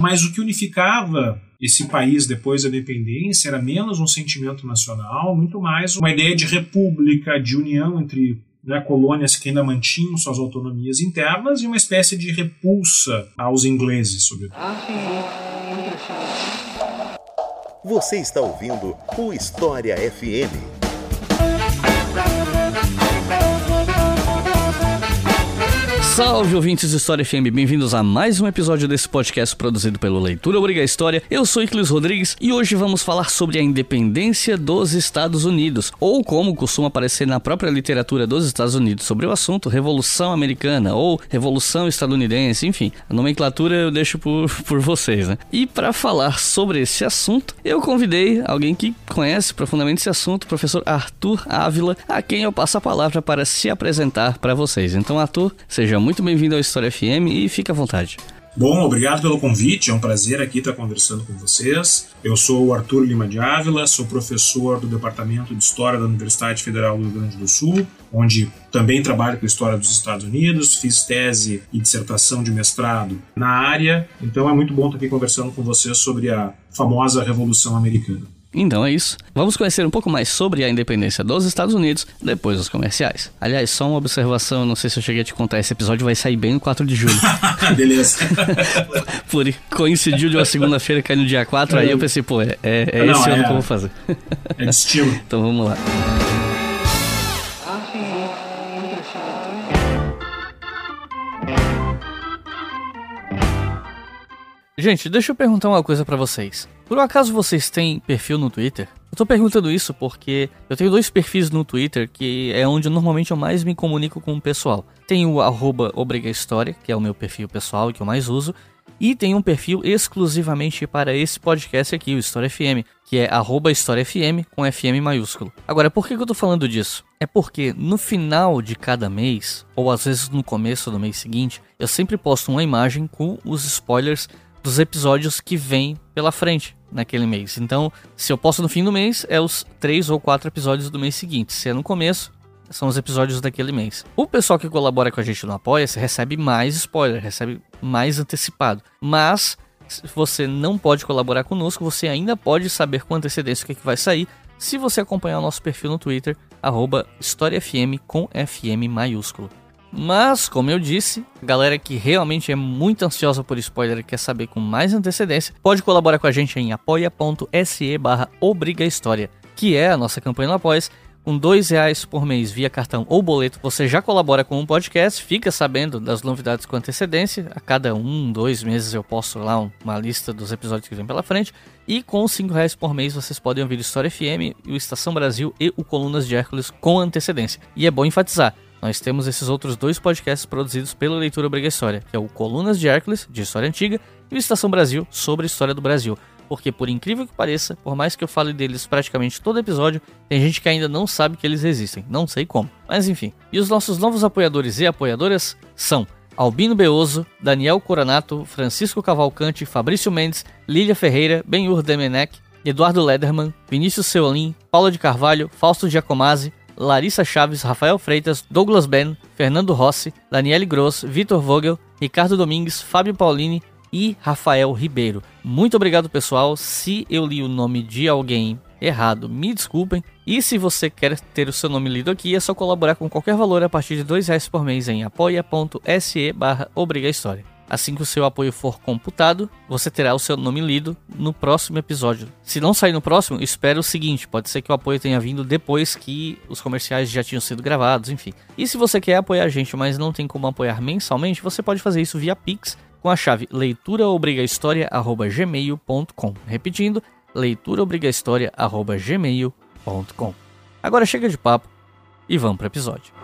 Mas o que unificava esse país depois da independência era menos um sentimento nacional, muito mais uma ideia de república, de união entre né, colônias que ainda mantinham suas autonomias internas e uma espécie de repulsa aos ingleses, sobretudo. Você está ouvindo o História FM. Salve ouvintes de História FM, bem-vindos a mais um episódio desse podcast produzido pelo Leitura Obriga História. Eu sou Iclis Rodrigues e hoje vamos falar sobre a independência dos Estados Unidos, ou como costuma aparecer na própria literatura dos Estados Unidos sobre o assunto, Revolução Americana ou Revolução Estadunidense, enfim, a nomenclatura eu deixo por, por vocês, né? E para falar sobre esse assunto, eu convidei alguém que conhece profundamente esse assunto, o professor Arthur Ávila, a quem eu passo a palavra para se apresentar para vocês. Então, Arthur, seja muito bem-vindo ao História FM e fique à vontade. Bom, obrigado pelo convite, é um prazer aqui estar conversando com vocês. Eu sou o Arthur Lima de Ávila, sou professor do Departamento de História da Universidade Federal do Rio Grande do Sul, onde também trabalho com a história dos Estados Unidos, fiz tese e dissertação de mestrado na área, então é muito bom estar aqui conversando com vocês sobre a famosa Revolução Americana. Então é isso. Vamos conhecer um pouco mais sobre a independência dos Estados Unidos depois dos comerciais. Aliás, só uma observação, não sei se eu cheguei a te contar, esse episódio vai sair bem no 4 de julho. Beleza. Por coincidiu de uma segunda-feira cair no dia 4, é. aí eu pensei, pô, é, é, é não, esse ano é, que eu vou fazer. É de estilo. então vamos lá. Gente, deixa eu perguntar uma coisa para vocês. Por acaso vocês têm perfil no Twitter? Eu tô perguntando isso porque eu tenho dois perfis no Twitter que é onde normalmente eu mais me comunico com o pessoal. Tem o arroba História, que é o meu perfil pessoal que eu mais uso, e tem um perfil exclusivamente para esse podcast aqui, o História FM, que é arroba História FM com FM maiúsculo. Agora, por que eu tô falando disso? É porque no final de cada mês, ou às vezes no começo do mês seguinte, eu sempre posto uma imagem com os spoilers dos episódios que vêm pela frente naquele mês. Então, se eu posto no fim do mês, é os três ou quatro episódios do mês seguinte. Se é no começo, são os episódios daquele mês. O pessoal que colabora com a gente no Apoia-se recebe mais spoiler, recebe mais antecipado. Mas, se você não pode colaborar conosco, você ainda pode saber com antecedência o que, é que vai sair se você acompanhar o nosso perfil no Twitter, arroba HistóriaFM com FM maiúsculo. Mas, como eu disse, a galera que realmente é muito ansiosa por spoiler e quer saber com mais antecedência, pode colaborar com a gente em apoia.se barra obrigahistoria, que é a nossa campanha no Apoia. Com dois reais por mês via cartão ou boleto, você já colabora com um podcast, fica sabendo das novidades com antecedência. A cada um, dois meses eu posto lá uma lista dos episódios que vem pela frente. E com cinco reais por mês vocês podem ouvir História FM, o Estação Brasil e o Colunas de Hércules com antecedência. E é bom enfatizar, nós temos esses outros dois podcasts produzidos pela Leitura Obrigatória, que é o Colunas de Hércules, de História Antiga, e o Estação Brasil, sobre a história do Brasil. Porque, por incrível que pareça, por mais que eu fale deles praticamente todo episódio, tem gente que ainda não sabe que eles existem. Não sei como. Mas enfim. E os nossos novos apoiadores e apoiadoras são Albino Beoso, Daniel Coronato, Francisco Cavalcante, Fabrício Mendes, Lília Ferreira, Benhur Demenec, Eduardo Lederman, Vinícius Seolim, Paulo de Carvalho, Fausto Giacomazzi, Larissa Chaves, Rafael Freitas, Douglas Ben, Fernando Rossi, Daniele Gross, Vitor Vogel, Ricardo Domingues, Fábio Paulini e Rafael Ribeiro. Muito obrigado, pessoal. Se eu li o nome de alguém errado, me desculpem. E se você quer ter o seu nome lido aqui, é só colaborar com qualquer valor a partir de R$ reais por mês em apoia.se barra Assim que o seu apoio for computado, você terá o seu nome lido no próximo episódio. Se não sair no próximo, espere o seguinte: pode ser que o apoio tenha vindo depois que os comerciais já tinham sido gravados, enfim. E se você quer apoiar a gente, mas não tem como apoiar mensalmente, você pode fazer isso via Pix com a chave leituraobrigahistoria@gmail.com. Repetindo, leituraobrigahistoria@gmail.com. Agora chega de papo e vamos para o episódio.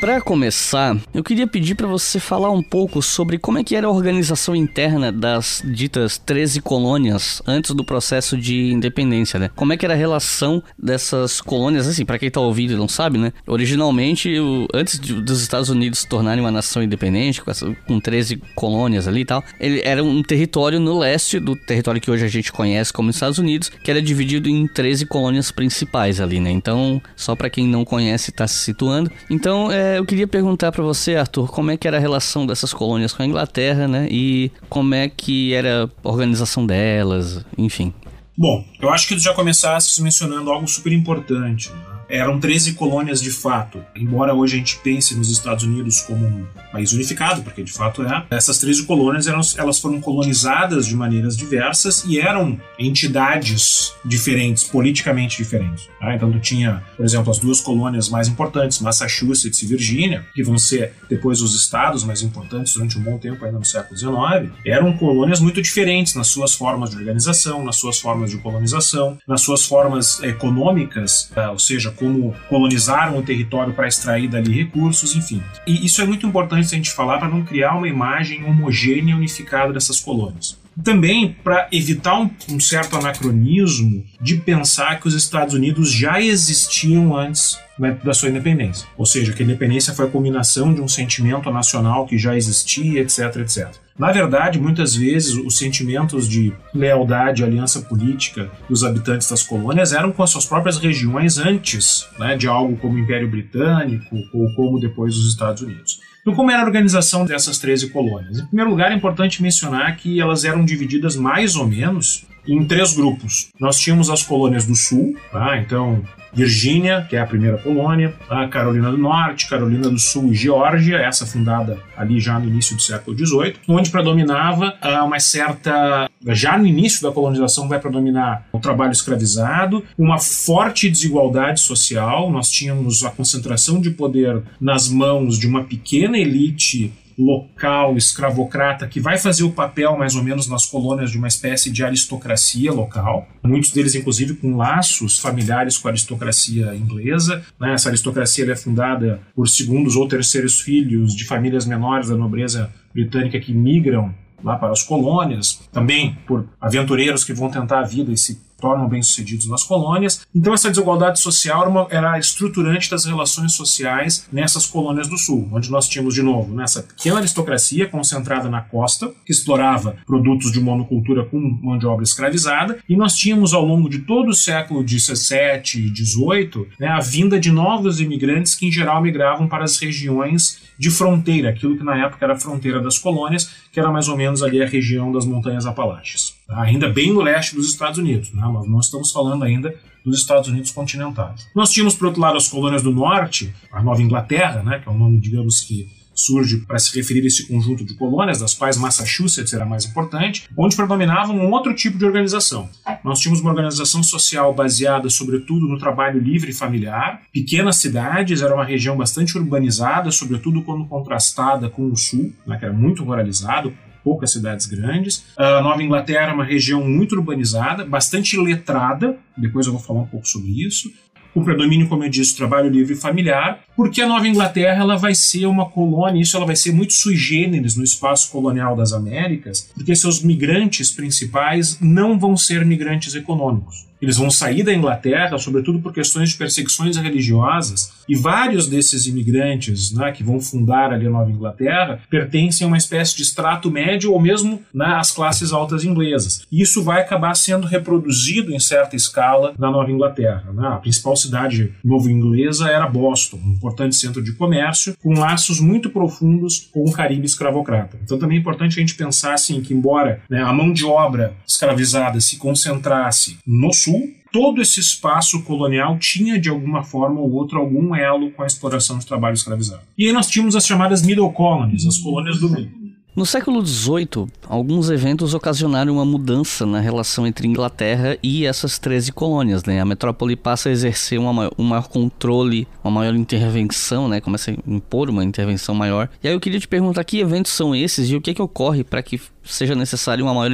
Para começar, eu queria pedir para você falar um pouco sobre como é que era a organização interna das ditas 13 colônias antes do processo de independência, né? Como é que era a relação dessas colônias, assim, para quem tá ouvindo e não sabe, né? Originalmente, o, antes de, dos Estados Unidos se tornarem uma nação independente, com, essa, com 13 colônias ali e tal, ele era um território no leste do território que hoje a gente conhece como Estados Unidos, que era dividido em 13 colônias principais ali, né? Então, só para quem não conhece tá se situando. Então, é, eu queria perguntar para você, Arthur, como é que era a relação dessas colônias com a Inglaterra, né? E como é que era a organização delas, enfim. Bom, eu acho que tu já começaste mencionando algo super importante. Né? Eram 13 colônias de fato. Embora hoje a gente pense nos Estados Unidos como um país unificado, porque de fato é, essas 13 colônias eram, elas foram colonizadas de maneiras diversas e eram entidades diferentes, politicamente diferentes. Tá? Então tu tinha, por exemplo, as duas colônias mais importantes, Massachusetts e Virgínia, que vão ser depois os estados mais importantes durante um bom tempo ainda no século XIX, eram colônias muito diferentes nas suas formas de organização, nas suas formas de colonização, nas suas formas econômicas, tá? ou seja, como colonizaram o território para extrair dali recursos, enfim. E isso é muito importante a gente falar para não criar uma imagem homogênea e unificada dessas colônias. Também para evitar um, um, certo anacronismo de pensar que os Estados Unidos já existiam antes né, da sua independência. Ou seja, que a independência foi a culminação de um sentimento nacional que já existia, etc, etc. Na verdade, muitas vezes os sentimentos de lealdade, aliança política dos habitantes das colônias eram com as suas próprias regiões antes né, de algo como o Império Britânico ou como depois os Estados Unidos. Então, como era a organização dessas 13 colônias? Em primeiro lugar, é importante mencionar que elas eram divididas mais ou menos em três grupos. Nós tínhamos as colônias do Sul, tá? então Virgínia, que é a primeira colônia, a Carolina do Norte, Carolina do Sul e Geórgia, essa fundada ali já no início do século XVIII, onde predominava uh, uma certa. Já no início da colonização vai predominar o trabalho escravizado, uma forte desigualdade social, nós tínhamos a concentração de poder nas mãos de uma pequena elite local escravocrata que vai fazer o papel mais ou menos nas colônias de uma espécie de aristocracia local, muitos deles inclusive com laços familiares com a aristocracia inglesa. Né? Essa aristocracia é fundada por segundos ou terceiros filhos de famílias menores da nobreza britânica que migram lá para as colônias, também por aventureiros que vão tentar a vida e se tornam bem-sucedidos nas colônias. Então, essa desigualdade social era, uma, era estruturante das relações sociais nessas colônias do Sul, onde nós tínhamos, de novo, nessa pequena aristocracia concentrada na costa, que explorava produtos de monocultura com mão de obra escravizada, e nós tínhamos, ao longo de todo o século XVII e XVIII, né, a vinda de novos imigrantes que, em geral, migravam para as regiões de fronteira, aquilo que na época era a fronteira das colônias, que era mais ou menos ali a região das Montanhas Apalaches. Ainda bem no leste dos Estados Unidos, né? mas não estamos falando ainda dos Estados Unidos continentais. Nós tínhamos, por outro lado, as colônias do norte, a Nova Inglaterra, né? que é um nome, digamos que surge para se referir a esse conjunto de colônias, das quais Massachusetts era a mais importante, onde predominava um outro tipo de organização. Nós tínhamos uma organização social baseada, sobretudo, no trabalho livre e familiar. Pequenas cidades, era uma região bastante urbanizada, sobretudo quando contrastada com o sul, né, que era muito ruralizado, poucas cidades grandes. A Nova Inglaterra é uma região muito urbanizada, bastante letrada, depois eu vou falar um pouco sobre isso com predomínio, como eu disse, trabalho livre e familiar, porque a Nova Inglaterra ela vai ser uma colônia, isso ela vai ser muito sui generis no espaço colonial das Américas, porque seus migrantes principais não vão ser migrantes econômicos. Eles vão sair da Inglaterra, sobretudo por questões de perseguições religiosas, e vários desses imigrantes né, que vão fundar ali a Nova Inglaterra pertencem a uma espécie de extrato médio ou mesmo nas né, classes altas inglesas. E isso vai acabar sendo reproduzido em certa escala na Nova Inglaterra. Né? A principal cidade novo-inglesa era Boston, um importante centro de comércio, com laços muito profundos com o Caribe escravocrata. Então também é importante a gente pensar assim, que, embora né, a mão de obra escravizada se concentrasse no sul, Sul, todo esse espaço colonial tinha de alguma forma ou outra algum elo com a exploração de trabalho escravizado. E aí nós tínhamos as chamadas Middle Colonies, as colônias do meio. No século XVIII, alguns eventos ocasionaram uma mudança na relação entre Inglaterra e essas 13 colônias. Né? A metrópole passa a exercer um maior controle, uma maior intervenção, né? começa a impor uma intervenção maior. E aí eu queria te perguntar que eventos são esses e o que, é que ocorre para que seja necessário uma maior,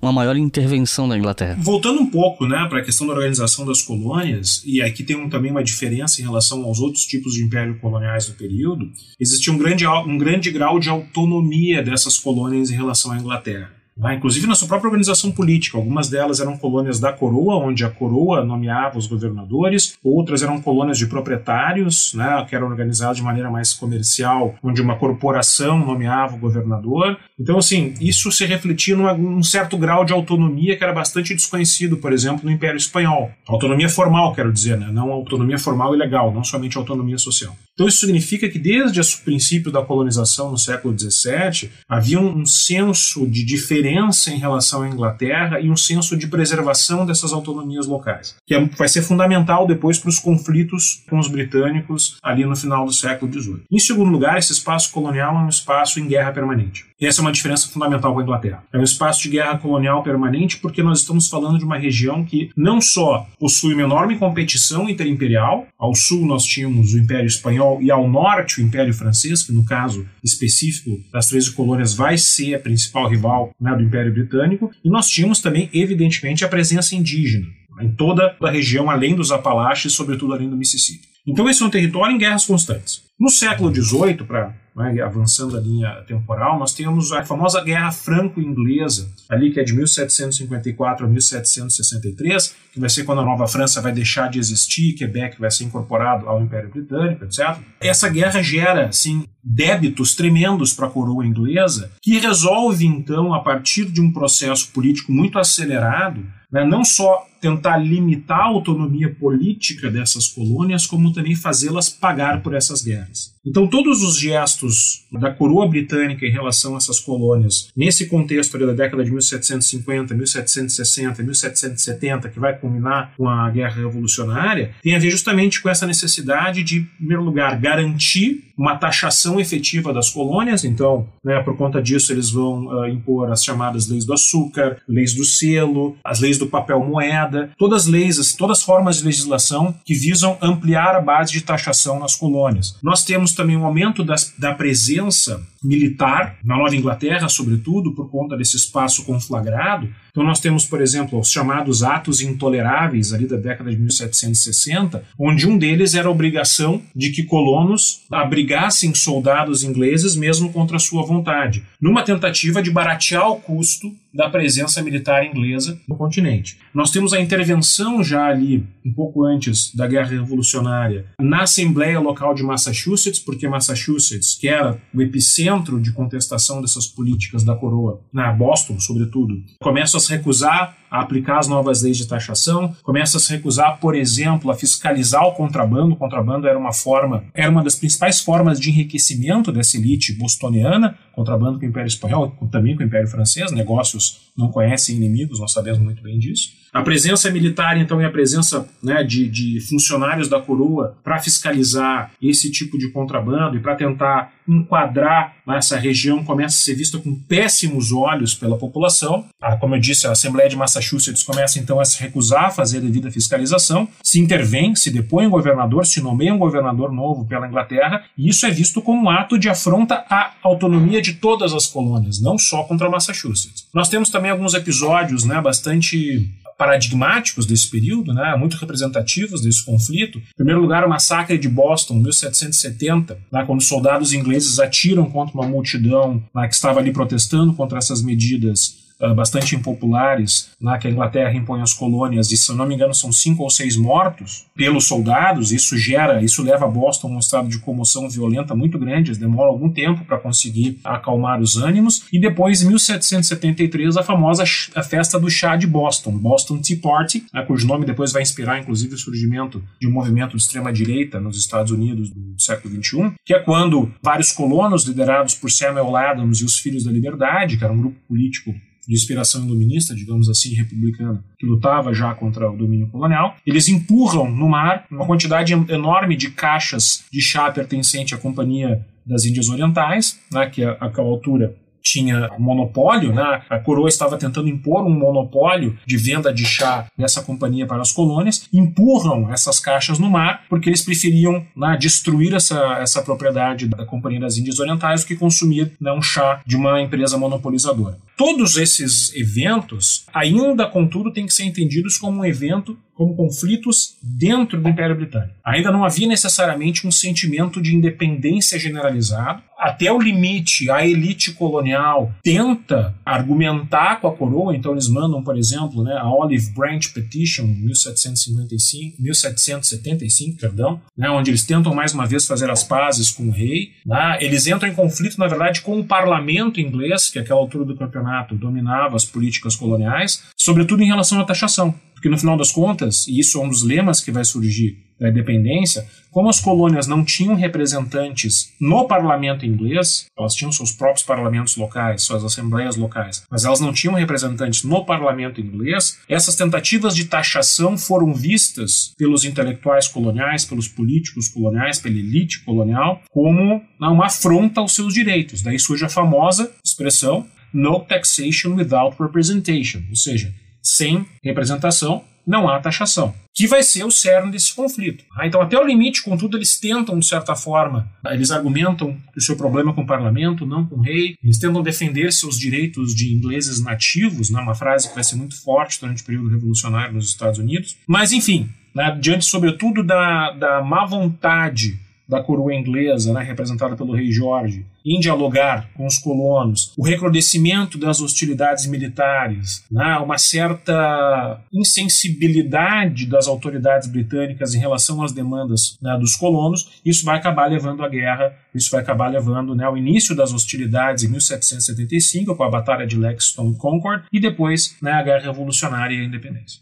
uma maior intervenção da Inglaterra. Voltando um pouco né, para a questão da organização das colônias, e aqui tem um, também uma diferença em relação aos outros tipos de império coloniais do período, existia um grande, um grande grau de autonomia dessas colônias em relação à Inglaterra. Né? Inclusive na sua própria organização política. Algumas delas eram colônias da coroa, onde a coroa nomeava os governadores, outras eram colônias de proprietários, né, que eram organizadas de maneira mais comercial, onde uma corporação nomeava o governador. Então, assim, isso se refletia num certo grau de autonomia que era bastante desconhecido, por exemplo, no Império Espanhol. Autonomia formal, quero dizer, né? não autonomia formal e legal, não somente autonomia social. Então, isso significa que desde o princípio da colonização no século XVII, havia um senso de diferença diferença em relação à Inglaterra e um senso de preservação dessas autonomias locais, que é, vai ser fundamental depois para os conflitos com os britânicos ali no final do século XVIII. Em segundo lugar, esse espaço colonial é um espaço em guerra permanente. E essa é uma diferença fundamental com a Inglaterra. É um espaço de guerra colonial permanente porque nós estamos falando de uma região que não só possui uma enorme competição interimperial, ao sul nós tínhamos o Império Espanhol e ao norte o Império Francês, que no caso específico das 13 colônias vai ser a principal rival né, do Império Britânico, e nós tínhamos também, evidentemente, a presença indígena em toda a região além dos Apalaches, sobretudo além do Mississippi. Então esse é um território em guerras constantes. No século XVIII, para né, avançando a linha temporal, nós temos a famosa Guerra Franco-Inglesa, ali que é de 1754 a 1763, que vai ser quando a Nova França vai deixar de existir, Quebec vai ser incorporado ao Império Britânico, etc. Essa guerra gera, assim, débitos tremendos para a coroa inglesa, que resolve, então, a partir de um processo político muito acelerado, né, não só tentar limitar a autonomia política dessas colônias, como também fazê-las pagar por essas guerras. Então, todos os gestos da coroa britânica em relação a essas colônias, nesse contexto da década de 1750, 1760, 1770, que vai culminar com a Guerra Revolucionária, tem a ver justamente com essa necessidade de, em primeiro lugar, garantir uma taxação efetiva das colônias. Então, né, por conta disso, eles vão uh, impor as chamadas leis do açúcar, leis do selo, as leis do papel moeda, todas as leis, todas as formas de legislação que visam ampliar a base de taxação nas colônias. Nós temos também um aumento das, da presença militar na Nova Inglaterra, sobretudo por conta desse espaço conflagrado. Então nós temos, por exemplo, os chamados atos intoleráveis ali da década de 1760, onde um deles era a obrigação de que colonos abrigassem soldados ingleses mesmo contra sua vontade, numa tentativa de baratear o custo da presença militar inglesa no continente. Nós temos a intervenção já ali, um pouco antes da Guerra Revolucionária, na Assembleia Local de Massachusetts, porque Massachusetts, que era o epicentro de contestação dessas políticas da coroa, na Boston, sobretudo, começa a se recusar a aplicar as novas leis de taxação, começa a se recusar, por exemplo, a fiscalizar o contrabando. O contrabando era uma forma, era uma das principais formas de enriquecimento dessa elite bostoniana, contrabando com o Império Espanhol, também com o Império Francês, negócios não conhecem inimigos, nós sabemos muito bem disso. A presença militar, então, e a presença né, de, de funcionários da coroa para fiscalizar esse tipo de contrabando e para tentar enquadrar essa região começa a ser vista com péssimos olhos pela população. Ah, como eu disse, a Assembleia de Massachusetts começa então a se recusar a fazer a devida fiscalização, se intervém, se depõe um governador, se nomeia um governador novo pela Inglaterra, e isso é visto como um ato de afronta à autonomia de todas as colônias, não só contra Massachusetts. Nós temos também alguns episódios né, bastante paradigmáticos desse período, né, muito representativos desse conflito. Em primeiro lugar, o massacre de Boston, 1770, né, quando soldados ingleses atiram contra uma multidão né, que estava ali protestando contra essas medidas uh, bastante impopulares, né, que a Inglaterra impõe às colônias, e se eu não me engano são cinco ou seis mortos pelos soldados, isso gera, isso leva Boston a um estado de comoção violenta muito grande, eles demoram algum tempo para conseguir acalmar os ânimos, e depois, em 1773, a famosa a festa do chá de Boston, Boston Tea Party, né, cujo nome depois vai inspirar, inclusive, o surgimento de um movimento de extrema-direita nos Estados Unidos do século XXI, que é quando vários colonos liderados por Samuel Adams e os Filhos da Liberdade, que era um grupo político de inspiração iluminista, digamos assim, republicana, que lutava já contra o domínio colonial, eles empurram no mar uma quantidade enorme de caixas de chá pertencente à Companhia das Índias Orientais, né, que àquela altura tinha monopólio, né? a coroa estava tentando impor um monopólio de venda de chá dessa companhia para as colônias, empurram essas caixas no mar porque eles preferiam né, destruir essa, essa propriedade da Companhia das Índias Orientais do que consumir né, um chá de uma empresa monopolizadora. Todos esses eventos, ainda contudo, têm que ser entendidos como um evento como conflitos dentro do Império Britânico. Ainda não havia necessariamente um sentimento de independência generalizado. Até o limite, a elite colonial tenta argumentar com a coroa, então eles mandam, por exemplo, né, a Olive Branch Petition, 1755, 1775, perdão, né, onde eles tentam mais uma vez fazer as pazes com o rei. Né, eles entram em conflito, na verdade, com o parlamento inglês, que àquela altura do campeonato dominava as políticas coloniais, sobretudo em relação à taxação. Porque no final das contas, e isso é um dos lemas que vai surgir da independência, como as colônias não tinham representantes no parlamento inglês, elas tinham seus próprios parlamentos locais, suas assembleias locais, mas elas não tinham representantes no parlamento inglês, essas tentativas de taxação foram vistas pelos intelectuais coloniais, pelos políticos coloniais, pela elite colonial, como uma afronta aos seus direitos. Daí surge a famosa expressão no taxation without representation, ou seja, sem representação, não há taxação, que vai ser o cerne desse conflito. Ah, então, até o limite, contudo, eles tentam, de certa forma, eles argumentam que o seu problema é com o parlamento, não com o rei, eles tentam defender seus direitos de ingleses nativos, né, uma frase que vai ser muito forte durante o período revolucionário nos Estados Unidos. Mas, enfim, né, diante, sobretudo, da, da má vontade da coroa inglesa, né, representada pelo rei Jorge, em dialogar com os colonos, o recrudescimento das hostilidades militares, né, uma certa insensibilidade das autoridades britânicas em relação às demandas né, dos colonos, isso vai acabar levando à guerra, isso vai acabar levando né, ao início das hostilidades em 1775, com a Batalha de Lexington Concord, e depois né, a Guerra Revolucionária e a Independência.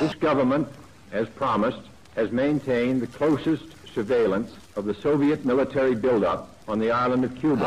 This government, as promised, has maintained the closest surveillance of the Soviet military buildup Cuba.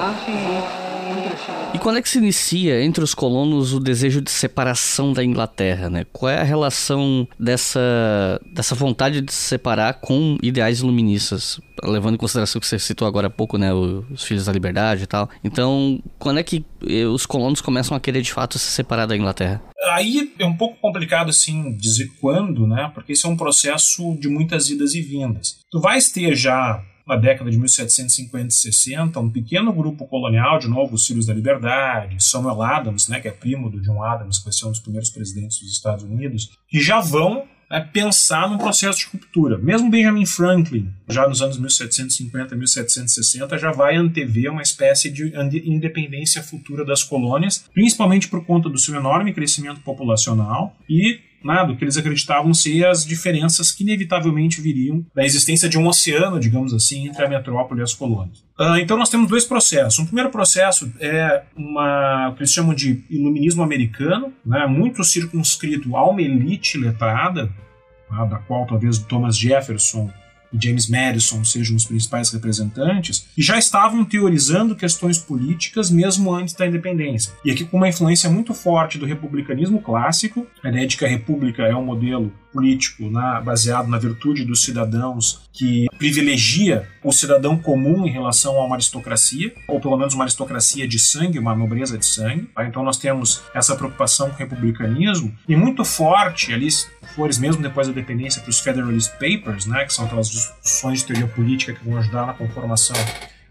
E quando é que se inicia entre os colonos o desejo de separação da Inglaterra, né? Qual é a relação dessa, dessa vontade de se separar com ideais iluministas? Levando em consideração que você citou agora há pouco, né? Os Filhos da Liberdade e tal. Então, quando é que eh, os colonos começam a querer de fato se separar da Inglaterra? Aí é um pouco complicado, assim, dizer quando, né? Porque isso é um processo de muitas idas e vindas. Tu vais ter já na década de 1750 e 60, um pequeno grupo colonial, de novo, os Filhos da Liberdade, Samuel Adams, né, que é primo do John Adams, que vai ser um dos primeiros presidentes dos Estados Unidos, que já vão né, pensar num processo de ruptura. Mesmo Benjamin Franklin, já nos anos 1750 e 1760, já vai antever uma espécie de independência futura das colônias, principalmente por conta do seu enorme crescimento populacional e né, do que eles acreditavam ser as diferenças que inevitavelmente viriam da existência de um oceano, digamos assim, entre a metrópole e as colônias. Uh, então nós temos dois processos. Um primeiro processo é uma, o que eles chamam de iluminismo americano, né, muito circunscrito a uma elite letrada, né, da qual talvez Thomas Jefferson e James Madison sejam os principais representantes, e já estavam teorizando questões políticas mesmo antes da independência. E aqui com uma influência muito forte do republicanismo clássico, a ideia de que a república é um modelo político né, baseado na virtude dos cidadãos que privilegia o cidadão comum em relação a uma aristocracia, ou pelo menos uma aristocracia de sangue, uma nobreza de sangue. Tá? Então nós temos essa preocupação com o republicanismo e muito forte ali, flores mesmo depois da independência para os Federalist Papers, né, que são aquelas discussões de teoria política que vão ajudar na conformação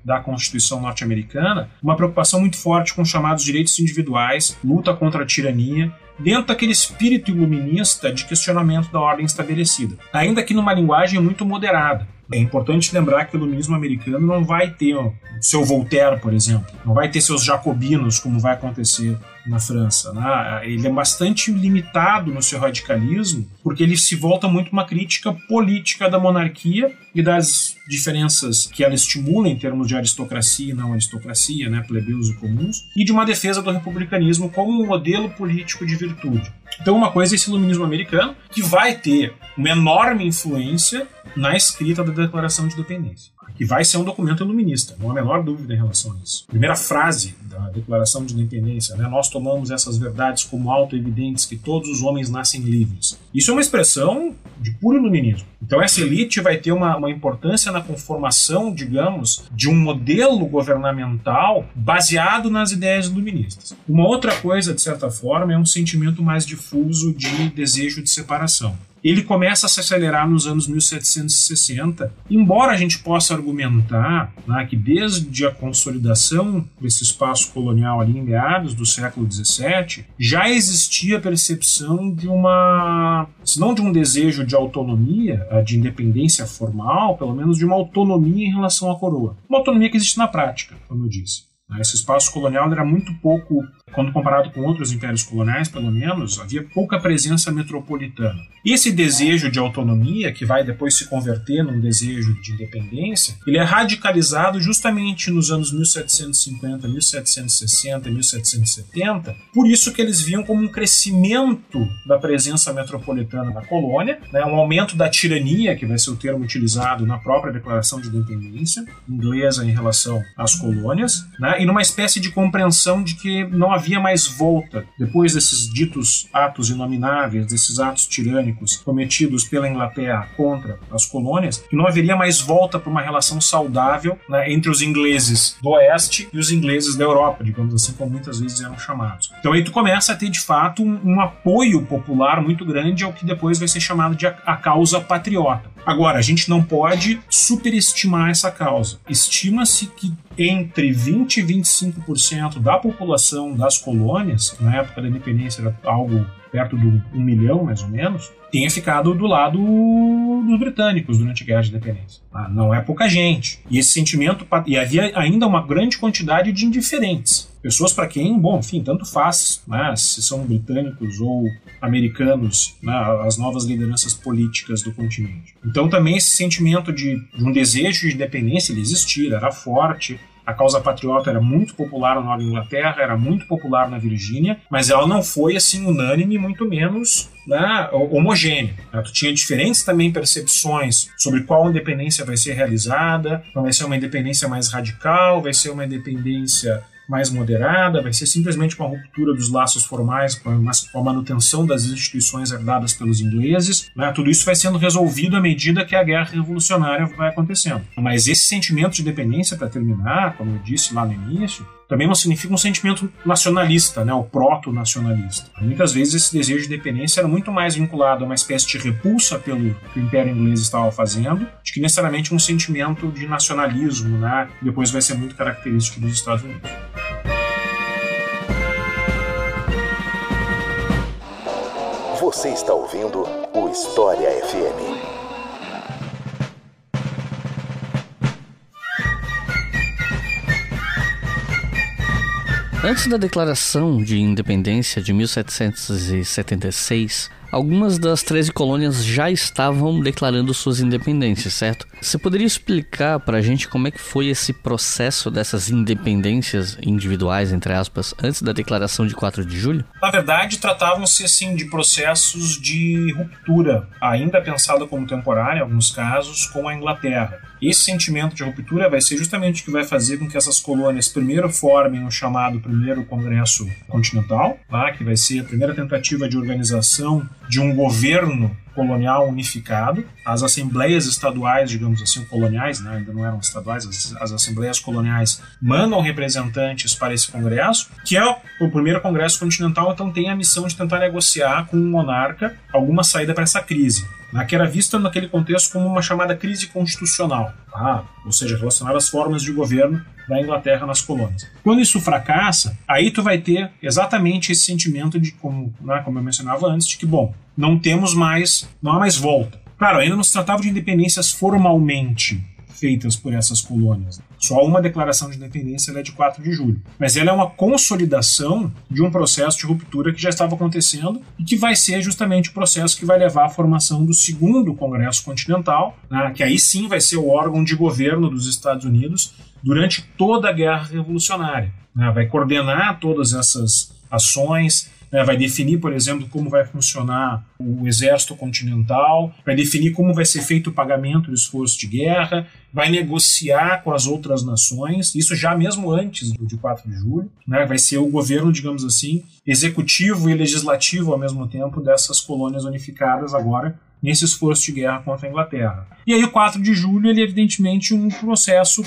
da Constituição norte-americana, uma preocupação muito forte com os chamados direitos individuais, luta contra a tirania, dentro daquele espírito iluminista de questionamento da ordem estabelecida, ainda que numa linguagem muito moderada. É importante lembrar que o iluminismo americano não vai ter o seu Voltaire, por exemplo, não vai ter seus jacobinos, como vai acontecer na França. Né? Ele é bastante limitado no seu radicalismo, porque ele se volta muito uma crítica política da monarquia e das diferenças que ela estimula em termos de aristocracia e não aristocracia, né, plebeus e comuns, e de uma defesa do republicanismo como um modelo político de virtude. Então, uma coisa é esse iluminismo americano, que vai ter uma enorme influência na escrita da Declaração de Independência. que vai ser um documento iluminista, não há a menor dúvida em relação a isso. Primeira frase da Declaração de Independência, né? nós tomamos essas verdades como auto-evidentes que todos os homens nascem livres. Isso é uma expressão de puro iluminismo. Então essa elite vai ter uma, uma importância na conformação, digamos, de um modelo governamental baseado nas ideias iluministas. Uma outra coisa, de certa forma, é um sentimento mais difuso de desejo de separação ele começa a se acelerar nos anos 1760, embora a gente possa argumentar né, que desde a consolidação desse espaço colonial ali em meados do século XVII, já existia a percepção de uma, se não de um desejo de autonomia, eh, de independência formal, pelo menos de uma autonomia em relação à coroa. Uma autonomia que existe na prática, como eu disse. Esse espaço colonial era muito pouco quando comparado com outros impérios coloniais, pelo menos, havia pouca presença metropolitana. Esse desejo de autonomia, que vai depois se converter num desejo de independência, ele é radicalizado justamente nos anos 1750, 1760, 1770. Por isso que eles viam como um crescimento da presença metropolitana na colônia, né, um aumento da tirania, que vai ser o termo utilizado na própria Declaração de Independência inglesa em relação às colônias, né, e numa espécie de compreensão de que não havia havia mais volta depois desses ditos atos inomináveis, desses atos tirânicos cometidos pela Inglaterra contra as colônias, que não haveria mais volta para uma relação saudável né, entre os ingleses do Oeste e os ingleses da Europa, digamos assim, como muitas vezes eram chamados. Então aí tu começa a ter de fato um, um apoio popular muito grande ao que depois vai ser chamado de a, a causa patriota. Agora, a gente não pode superestimar essa causa. Estima-se que entre 20 e 25% da população das colônias, na época da independência era algo perto de um milhão, mais ou menos, tenha ficado do lado dos britânicos durante a Guerra de Independência. Ah, não é pouca gente. E esse sentimento. E havia ainda uma grande quantidade de indiferentes. Pessoas para quem, bom, enfim, tanto faz né, se são britânicos ou americanos, né, as novas lideranças políticas do continente. Então também esse sentimento de, de um desejo de independência ele existia, era forte, a causa patriota era muito popular na Nova Inglaterra, era muito popular na Virgínia, mas ela não foi assim unânime, muito menos né, homogênea. Né? Tu tinha diferentes também percepções sobre qual independência vai ser realizada, então vai ser uma independência mais radical, vai ser uma independência mais moderada, vai ser simplesmente uma ruptura dos laços formais com a manutenção das instituições herdadas pelos ingleses. Né? Tudo isso vai sendo resolvido à medida que a guerra revolucionária vai acontecendo. Mas esse sentimento de independência, para terminar, como eu disse lá no início, também não significa um sentimento nacionalista, né, o proto-nacionalista. Muitas vezes esse desejo de independência era muito mais vinculado a uma espécie de repulsa pelo que o Império Inglês estava fazendo, do que necessariamente um sentimento de nacionalismo, né, que depois vai ser muito característico dos Estados Unidos. Você está ouvindo o História FM. Antes da Declaração de Independência de 1776, algumas das 13 colônias já estavam declarando suas independências, certo? Você poderia explicar para a gente como é que foi esse processo dessas independências individuais, entre aspas, antes da declaração de 4 de julho? Na verdade, tratavam-se assim de processos de ruptura, ainda pensado como temporário em alguns casos, com a Inglaterra. Esse sentimento de ruptura vai ser justamente o que vai fazer com que essas colônias primeiro formem o chamado primeiro Congresso Continental, tá? que vai ser a primeira tentativa de organização de um governo colonial unificado. As assembleias estaduais, digamos assim, coloniais, né, ainda não eram estaduais, as, as, assembleias coloniais mandam representantes para esse congresso, que é o primeiro congresso continental, então tem a missão de tentar negociar com o monarca alguma saída para essa crise, né, que era vista naquele contexto como uma chamada crise constitucional, tá? ou seja, relacionada às formas de governo da Inglaterra nas colônias. Quando isso fracassa, aí tu vai ter exatamente esse sentimento de, como, né, como eu mencionava antes, de que, bom, não temos mais, não há mais volta. Claro, ainda não se tratava de independências formalmente feitas por essas colônias. Só uma declaração de independência é de 4 de julho. Mas ela é uma consolidação de um processo de ruptura que já estava acontecendo e que vai ser justamente o processo que vai levar à formação do segundo Congresso Continental, né, que aí sim vai ser o órgão de governo dos Estados Unidos durante toda a Guerra Revolucionária. Né, vai coordenar todas essas ações, né, vai definir, por exemplo, como vai funcionar o exército continental, vai definir como vai ser feito o pagamento do esforço de guerra, vai negociar com as outras nações, isso já mesmo antes do de 4 de julho, né, vai ser o governo, digamos assim, executivo e legislativo ao mesmo tempo dessas colônias unificadas agora nesse esforço de guerra contra a Inglaterra. E aí o 4 de julho, ele é evidentemente um processo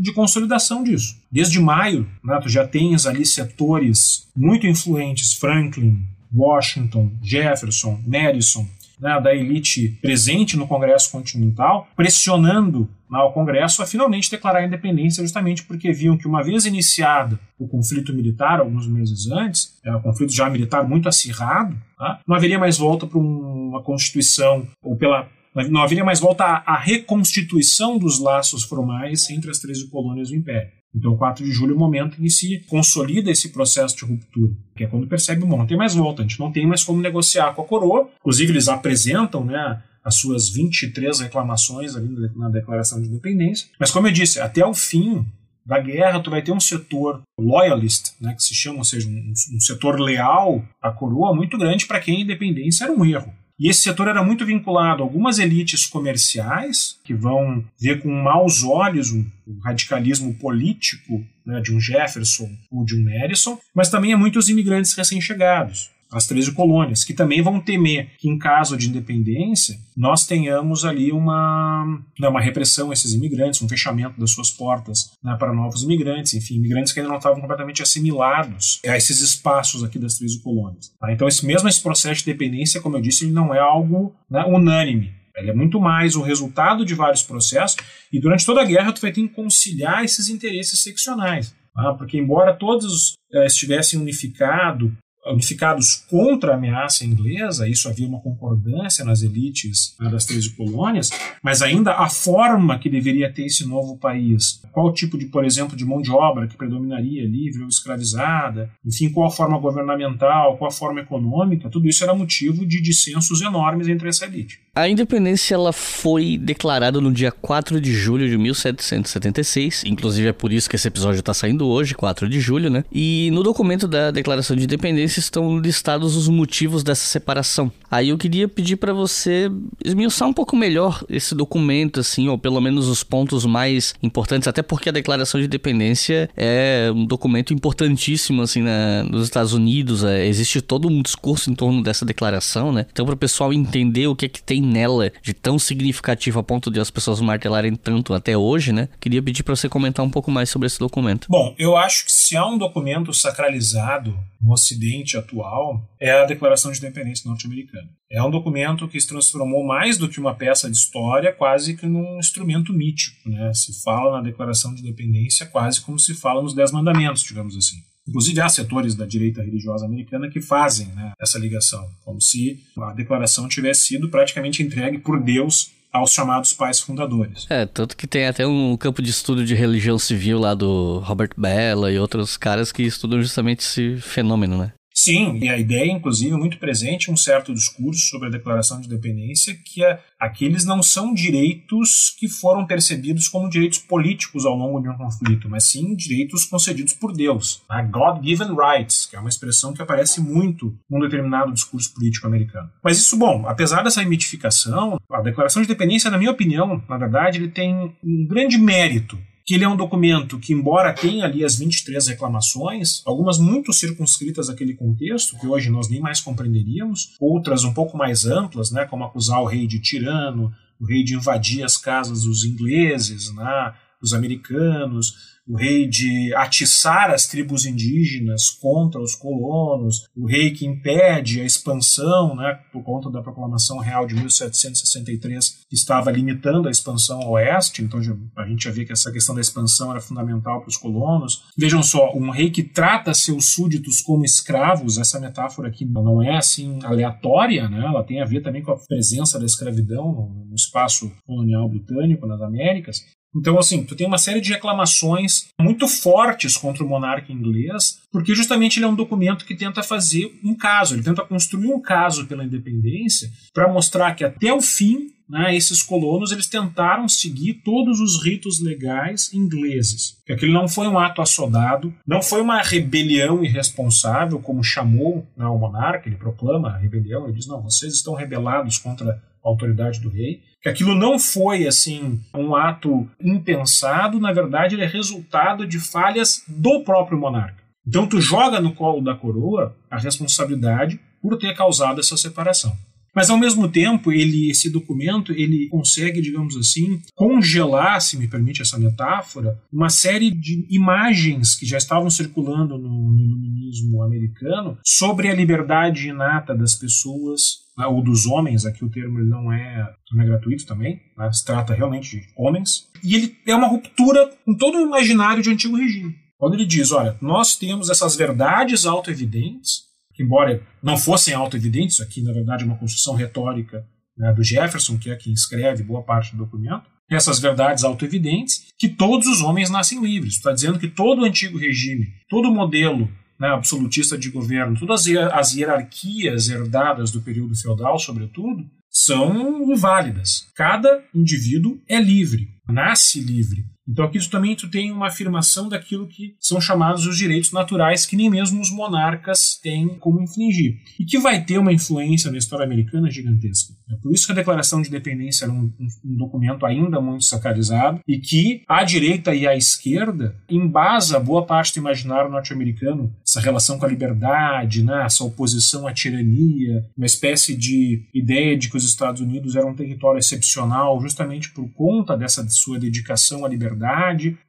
de consolidação disso. Desde maio, né, tu já tens ali setores muito influentes, Franklin, Washington, Jefferson, Madison, né, da elite presente no Congresso Continental, pressionando né, o Congresso a finalmente declarar a independência, justamente porque viam que, uma vez iniciado o conflito militar, alguns meses antes, é um conflito já militar muito acirrado, tá, não haveria mais volta para uma Constituição, ou pela não haveria mais volta à, reconstituição dos laços formais entre as 13 colônias do Império. Então, 4 de julho é o momento em que se consolida esse processo de ruptura, que é quando percebe, bom, não tem mais volta, a gente não tem mais como negociar com a coroa. Inclusive, eles apresentam né, as suas 23 reclamações ali na Declaração de Independência. Mas, como eu disse, até o fim da guerra, tu vai ter um setor loyalist, né, que se chama, ou seja, um, um setor leal à coroa muito grande para quem a independência era um erro. E esse setor era muito vinculado a algumas elites comerciais, que vão ver com maus olhos o, radicalismo político né, de um Jefferson ou de um Madison, mas também a muitos imigrantes recém-chegados as 13 colônias, que também vão temer que, em caso de independência, nós tenhamos ali uma, né, uma repressão a esses imigrantes, um fechamento das suas portas né, para novos imigrantes, enfim, imigrantes que ainda não estavam completamente assimilados a esses espaços aqui das 13 colônias. Tá? Então, esse, mesmo esse processo de dependência, como eu disse, ele não é algo né, unânime. Ele é muito mais o resultado de vários processos, e durante toda a guerra tu vai ter que conciliar esses interesses seccionais. Tá? porque embora todos eh, estivessem unificados unificados contra a ameaça inglesa, isso havia uma concordância nas elites né, das 13 colônias, mas ainda a forma que deveria ter esse novo país, qual tipo de, por exemplo, de mão de obra que predominaria, livre ou escravizada, enfim, qual a forma governamental, qual a forma econômica, tudo isso era motivo de dissensos enormes entre essa elite. A independência ela foi declarada no dia 4 de julho de 1776, inclusive é por isso que esse episódio está saindo hoje, 4 de julho, né? E no documento da Declaração de Independência estão listados os motivos dessa separação. Aí eu queria pedir para você esmiuçar um pouco melhor esse documento, assim, ou pelo menos os pontos mais importantes, até porque a Declaração de Independência é um documento importantíssimo, assim, na, nos Estados Unidos. É, existe todo um discurso em torno dessa declaração, né? Então, para o pessoal entender o que é que tem nela de tão significativo a ponto de as pessoas martelarem tanto até hoje, né? Queria pedir para você comentar um pouco mais sobre esse documento. Bom, eu acho que se há um documento sacralizado no Ocidente atual, é a Declaração de Independência norte-americana. É um documento que se transformou mais do que uma peça de história, quase que num instrumento mítico. Né? Se fala na Declaração de Independência quase como se fala nos Dez Mandamentos, digamos assim. Inclusive, há setores da direita religiosa americana que fazem né, essa ligação, como se a declaração tivesse sido praticamente entregue por Deus aos chamados pais fundadores. É, tanto que tem até um campo de estudo de religião civil lá do Robert Bella e outros caras que estudam justamente esse fenômeno, né? Sim, e a ideia, inclusive, muito presente em um certo discurso sobre a Declaração de Independência, que é, aqueles não são direitos que foram percebidos como direitos políticos ao longo de um conflito, mas sim direitos concedidos por Deus. A God-given rights, que é uma expressão que aparece muito num determinado discurso político americano. Mas isso, bom, apesar dessa mitificação, a Declaração de Independência, na minha opinião, na verdade, ele tem um grande mérito que ele é um documento que, embora tenha ali as 23 reclamações, algumas muito circunscritas àquele contexto, que hoje nós nem mais compreenderíamos, outras um pouco mais amplas, né, como acusar o rei de tirano, o rei de invadir as casas dos ingleses, né, dos americanos, o rei de atiçar as tribos indígenas contra os colonos, o rei que impede a expansão, né, por conta da proclamação real de 1763, que estava limitando a expansão ao oeste, então a gente já vê que essa questão da expansão era fundamental para os colonos. Vejam só, um rei que trata seus súditos como escravos, essa metáfora aqui não é assim aleatória, né, ela tem a ver também com a presença da escravidão no espaço colonial britânico nas Américas, então, assim, tu tem uma série de reclamações muito fortes contra o monarca inglês, porque justamente ele é um documento que tenta fazer um caso, ele tenta construir um caso pela independência para mostrar que até o fim né, esses colonos eles tentaram seguir todos os ritos legais ingleses. Aquilo não foi um ato assodado, não foi uma rebelião irresponsável, como chamou né, o monarca, ele proclama a rebelião, ele diz, não, vocês estão rebelados contra autoridade do rei, que aquilo não foi assim um ato impensado, na verdade ele é resultado de falhas do próprio monarca. Então tu joga no colo da coroa a responsabilidade por ter causado essa separação. Mas ao mesmo tempo, ele esse documento, ele consegue, digamos assim, congelar, se me permite essa metáfora, uma série de imagens que já estavam circulando no, iluminismo americano sobre a liberdade inata das pessoas né, ou dos homens, aqui o termo não é, não é gratuito também, né, se trata realmente de homens, e ele é uma ruptura com todo o imaginário de antigo regime. Quando ele diz, olha, nós temos essas verdades autoevidentes, que embora não fossem auto-evidentes, aqui na verdade é uma construção retórica né, do Jefferson, que é quem escreve boa parte do documento, essas verdades auto-evidentes, que todos os homens nascem livres. Está dizendo que todo o antigo regime, todo o modelo né, absolutista de governo, todas as hierarquias herdadas do período feudal, sobretudo, são inválidas. Cada indivíduo é livre, nasce livre. Então aqui também tu tem uma afirmação daquilo que são chamados os direitos naturais que nem mesmo os monarcas têm como infligir e que vai ter uma influência na história americana gigantesca. É por isso que a Declaração de Independência era um, um documento ainda muito sacralizado e que a direita e a esquerda embasa boa parte do imaginário norte-americano essa relação com a liberdade, né, essa oposição à tirania, uma espécie de ideia de que os Estados Unidos eram um território excepcional justamente por conta dessa sua dedicação à liberdade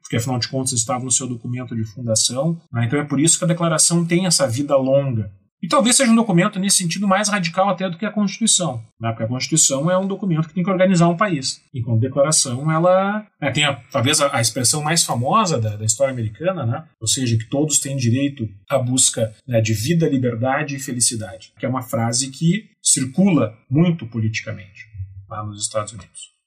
porque afinal de contas estava no seu documento de fundação. Né? Então é por isso que a declaração tem essa vida longa. E talvez seja um documento nesse sentido mais radical até do que a Constituição, né? porque a Constituição é um documento que tem que organizar um país, enquanto declaração ela né, tem a, talvez a, a, expressão mais famosa da, da, história americana, né? ou seja, que todos têm direito à busca né, de vida, liberdade e felicidade, que é uma frase que circula muito politicamente lá nos Estados Unidos.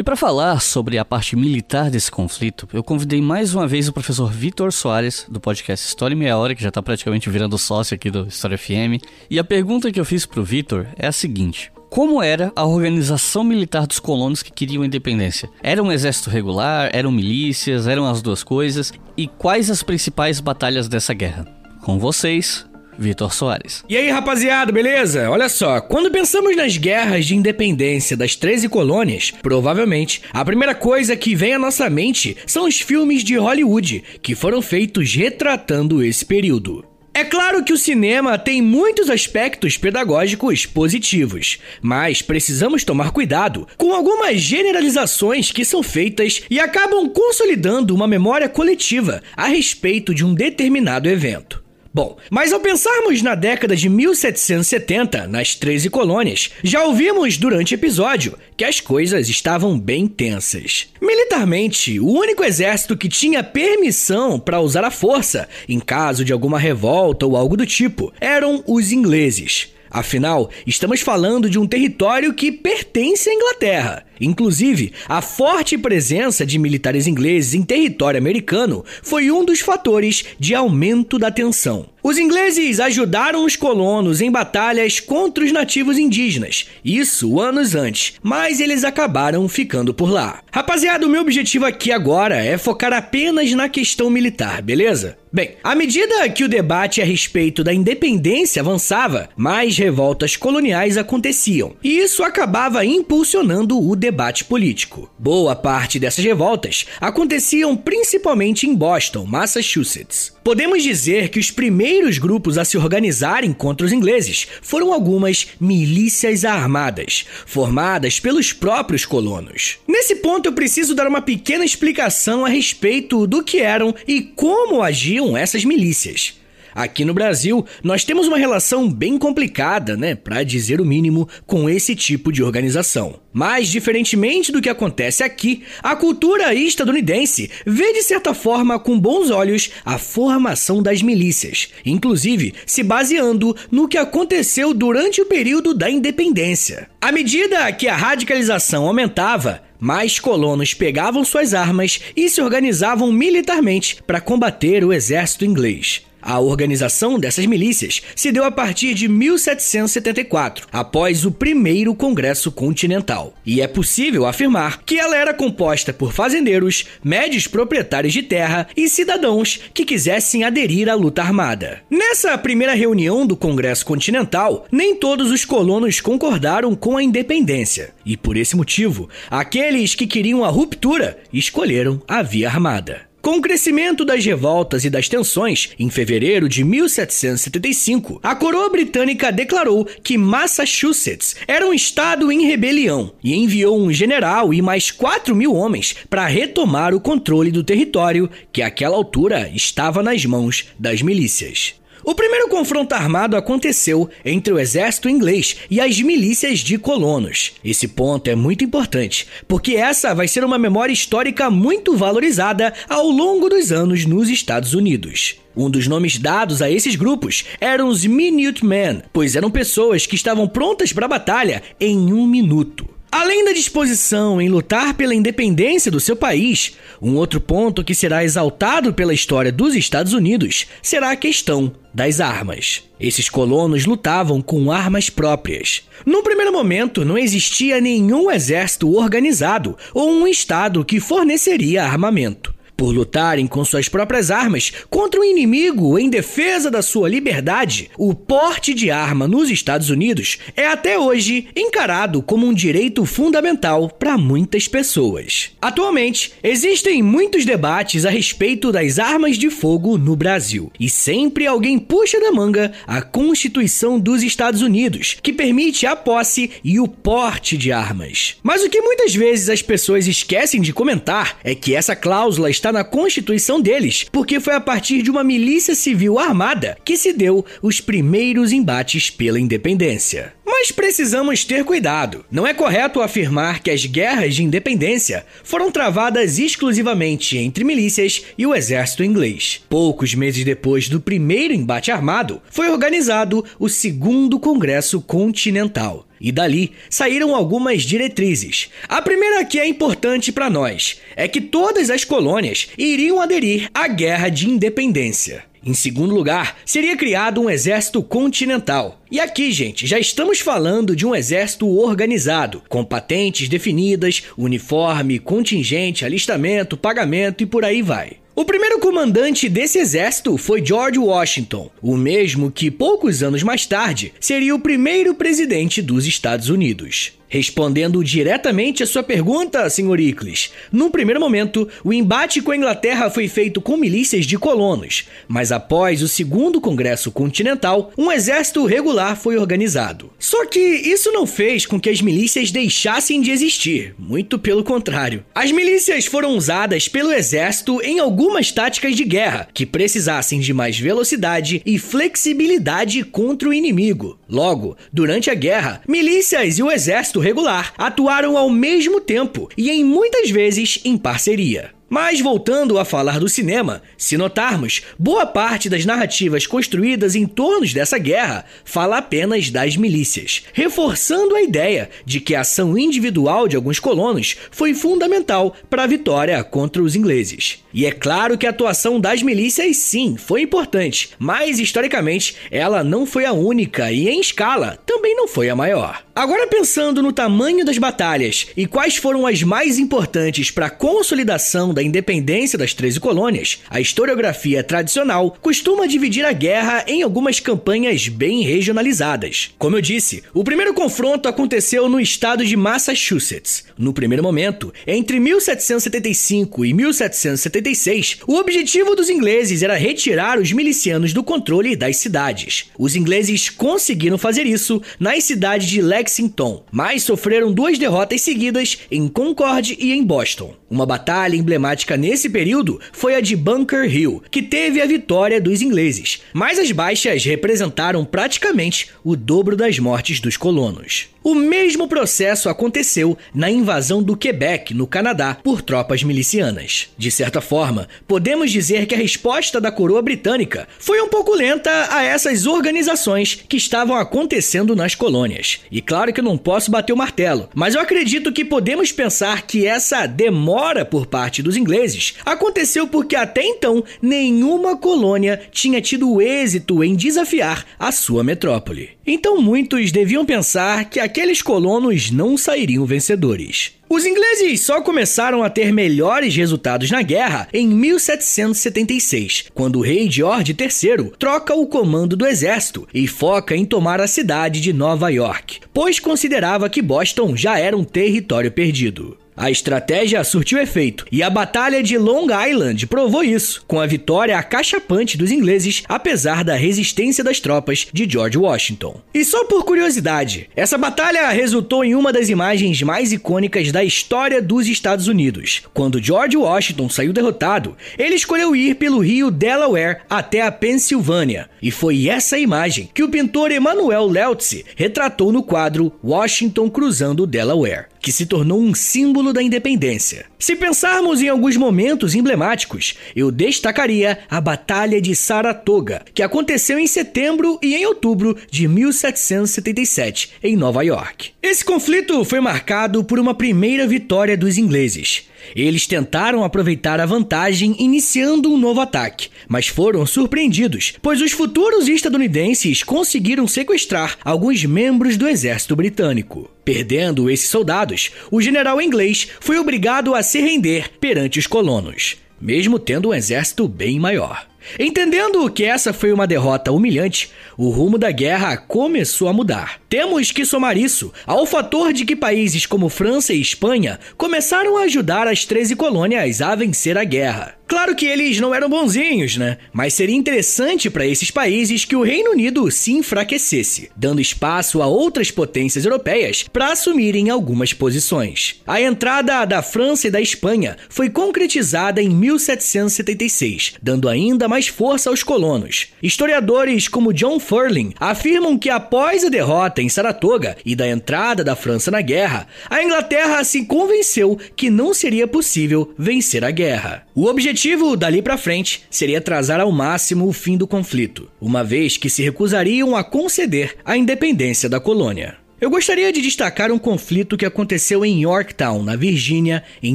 E para falar sobre a parte militar desse conflito, eu convidei mais uma vez o professor Vitor Soares, do podcast História Meia Hora, que já está praticamente virando sócio aqui do História FM. E a pergunta que eu fiz pro Vitor é a seguinte: como era a organização militar dos colonos que queriam independência? Era um exército regular? Eram milícias? Eram as duas coisas? E quais as principais batalhas dessa guerra? Com vocês, Vitor Soares. E aí, rapaziada, beleza? Olha só, quando pensamos nas guerras de independência das 13 colônias, provavelmente a primeira coisa que vem à nossa mente são os filmes de Hollywood, que foram feitos retratando esse período. É claro que o cinema tem muitos aspectos pedagógicos positivos, mas precisamos tomar cuidado com algumas generalizações que são feitas e acabam consolidando uma memória coletiva a respeito de um determinado evento. Bom, mas ao pensarmos na década de 1770, nas 13 colônias, já ouvimos durante o episódio que as coisas estavam bem tensas. Militarmente, o único exército que tinha permissão para usar a força, em caso de alguma revolta ou algo do tipo, eram os ingleses. Afinal, estamos falando de um território que pertence à Inglaterra. Inclusive, a forte presença de militares ingleses em território americano foi um dos fatores de aumento da tensão. Os ingleses ajudaram os colonos em batalhas contra os nativos indígenas, isso anos antes, mas eles acabaram ficando por lá. Rapaziada, o meu objetivo aqui agora é focar apenas na questão militar, beleza? Bem, à medida que o debate a respeito da independência avançava, mais revoltas coloniais aconteciam, e isso acabava impulsionando o debate debate político. Boa parte dessas revoltas aconteciam principalmente em Boston, Massachusetts. Podemos dizer que os primeiros grupos a se organizarem contra os ingleses foram algumas milícias armadas, formadas pelos próprios colonos. Nesse ponto, eu preciso dar uma pequena explicação a respeito do que eram e como agiam essas milícias. Aqui no Brasil, nós temos uma relação bem complicada, né, para dizer o mínimo, com esse tipo de organização. Mas, diferentemente do que acontece aqui, a cultura estadunidense vê de certa forma com bons olhos a formação das milícias, inclusive se baseando no que aconteceu durante o período da independência. À medida que a radicalização aumentava, mais colonos pegavam suas armas e se organizavam militarmente para combater o exército inglês. A organização dessas milícias se deu a partir de 1774, após o primeiro Congresso Continental. E é possível afirmar que ela era composta por fazendeiros, médios proprietários de terra e cidadãos que quisessem aderir à luta armada. Nessa primeira reunião do Congresso Continental, nem todos os colonos concordaram com a independência, e por esse motivo, aqueles que queriam a ruptura escolheram a via armada. Com o crescimento das revoltas e das tensões, em fevereiro de 1775, a coroa britânica declarou que Massachusetts era um estado em rebelião e enviou um general e mais 4 mil homens para retomar o controle do território que, àquela altura, estava nas mãos das milícias. O primeiro confronto armado aconteceu entre o exército inglês e as milícias de colonos. Esse ponto é muito importante, porque essa vai ser uma memória histórica muito valorizada ao longo dos anos nos Estados Unidos. Um dos nomes dados a esses grupos eram os Minutemen, pois eram pessoas que estavam prontas para a batalha em um minuto. Além da disposição em lutar pela independência do seu país, um outro ponto que será exaltado pela história dos Estados Unidos será a questão das armas. Esses colonos lutavam com armas próprias. No primeiro momento, não existia nenhum exército organizado ou um estado que forneceria armamento por lutarem com suas próprias armas contra um inimigo em defesa da sua liberdade, o porte de arma nos Estados Unidos é até hoje encarado como um direito fundamental para muitas pessoas. Atualmente, existem muitos debates a respeito das armas de fogo no Brasil, e sempre alguém puxa da manga a Constituição dos Estados Unidos, que permite a posse e o porte de armas. Mas o que muitas vezes as pessoas esquecem de comentar é que essa cláusula está na constituição deles, porque foi a partir de uma milícia civil armada que se deu os primeiros embates pela independência. Mas precisamos ter cuidado. Não é correto afirmar que as guerras de independência foram travadas exclusivamente entre milícias e o exército inglês. Poucos meses depois do primeiro embate armado, foi organizado o Segundo Congresso Continental. E dali saíram algumas diretrizes. A primeira que é importante para nós é que todas as colônias iriam aderir à Guerra de Independência. Em segundo lugar, seria criado um exército continental. E aqui, gente, já estamos falando de um exército organizado, com patentes definidas, uniforme, contingente, alistamento, pagamento e por aí vai. O primeiro comandante desse exército foi George Washington, o mesmo que poucos anos mais tarde seria o primeiro presidente dos Estados Unidos. Respondendo diretamente à sua pergunta, Sr. Icles, num primeiro momento, o embate com a Inglaterra foi feito com milícias de colonos, mas após o segundo Congresso Continental, um exército regular foi organizado. Só que isso não fez com que as milícias deixassem de existir, muito pelo contrário. As milícias foram usadas pelo exército em algumas táticas de guerra que precisassem de mais velocidade e flexibilidade contra o inimigo. Logo, durante a guerra, milícias e o exército regular atuaram ao mesmo tempo e em muitas vezes em parceria. Mas voltando a falar do cinema, se notarmos, boa parte das narrativas construídas em torno dessa guerra fala apenas das milícias, reforçando a ideia de que a ação individual de alguns colonos foi fundamental para a vitória contra os ingleses. E é claro que a atuação das milícias sim foi importante, mas historicamente ela não foi a única e em escala também não foi a maior. Agora pensando no tamanho das batalhas e quais foram as mais importantes para a consolidação da independência das 13 colônias, a historiografia tradicional costuma dividir a guerra em algumas campanhas bem regionalizadas. Como eu disse, o primeiro confronto aconteceu no estado de Massachusetts. No primeiro momento, entre 1775 e 1776, o objetivo dos ingleses era retirar os milicianos do controle das cidades. Os ingleses conseguiram fazer isso nas cidades de Lexington, mas sofreram duas derrotas seguidas em Concord e em Boston. Uma batalha emblemática nesse período foi a de Bunker Hill, que teve a vitória dos ingleses, mas as baixas representaram praticamente o dobro das mortes dos colonos. O mesmo processo aconteceu na invasão do Quebec, no Canadá, por tropas milicianas. De certa forma, podemos dizer que a resposta da coroa britânica foi um pouco lenta a essas organizações que estavam acontecendo nas colônias. E claro que eu não posso bater o martelo, mas eu acredito que podemos pensar que essa demora por parte dos ingleses aconteceu porque até então nenhuma colônia tinha tido êxito em desafiar a sua metrópole. Então muitos deviam pensar que aqueles colonos não sairiam vencedores. Os ingleses só começaram a ter melhores resultados na guerra em 1776, quando o rei George III troca o comando do exército e foca em tomar a cidade de Nova York, pois considerava que Boston já era um território perdido. A estratégia surtiu efeito e a Batalha de Long Island provou isso, com a vitória acachapante dos ingleses, apesar da resistência das tropas de George Washington. E só por curiosidade, essa batalha resultou em uma das imagens mais icônicas da história dos Estados Unidos. Quando George Washington saiu derrotado, ele escolheu ir pelo rio Delaware até a Pensilvânia, e foi essa imagem que o pintor Emanuel Leutze retratou no quadro Washington cruzando o Delaware que se tornou um símbolo da independência. Se pensarmos em alguns momentos emblemáticos, eu destacaria a Batalha de Saratoga, que aconteceu em setembro e em outubro de 1777, em Nova York. Esse conflito foi marcado por uma primeira vitória dos ingleses. Eles tentaram aproveitar a vantagem iniciando um novo ataque, mas foram surpreendidos, pois os futuros estadunidenses conseguiram sequestrar alguns membros do exército britânico. Perdendo esses soldados, o general inglês foi obrigado a se render perante os colonos, mesmo tendo um exército bem maior. Entendendo que essa foi uma derrota humilhante, o rumo da guerra começou a mudar. Temos que somar isso ao fator de que países como França e Espanha começaram a ajudar as 13 colônias a vencer a guerra. Claro que eles não eram bonzinhos, né? Mas seria interessante para esses países que o Reino Unido se enfraquecesse, dando espaço a outras potências europeias para assumirem algumas posições. A entrada da França e da Espanha foi concretizada em 1776, dando ainda mais força aos colonos. Historiadores como John Furling afirmam que após a derrota em Saratoga e da entrada da França na guerra, a Inglaterra se convenceu que não seria possível vencer a guerra. O objetivo dali para frente seria atrasar ao máximo o fim do conflito, uma vez que se recusariam a conceder a independência da colônia. Eu gostaria de destacar um conflito que aconteceu em Yorktown, na Virgínia, em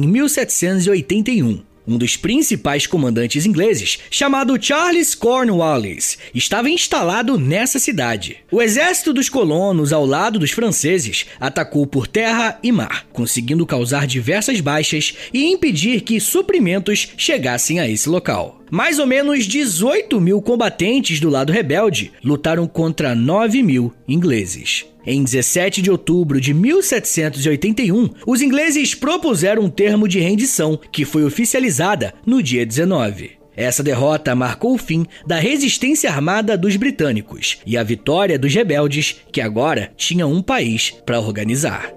1781. Um dos principais comandantes ingleses, chamado Charles Cornwallis, estava instalado nessa cidade. O exército dos colonos, ao lado dos franceses, atacou por terra e mar, conseguindo causar diversas baixas e impedir que suprimentos chegassem a esse local. Mais ou menos 18 mil combatentes do lado rebelde lutaram contra 9 mil ingleses. Em 17 de outubro de 1781, os ingleses propuseram um termo de rendição, que foi oficializada no dia 19. Essa derrota marcou o fim da resistência armada dos britânicos e a vitória dos rebeldes, que agora tinham um país para organizar.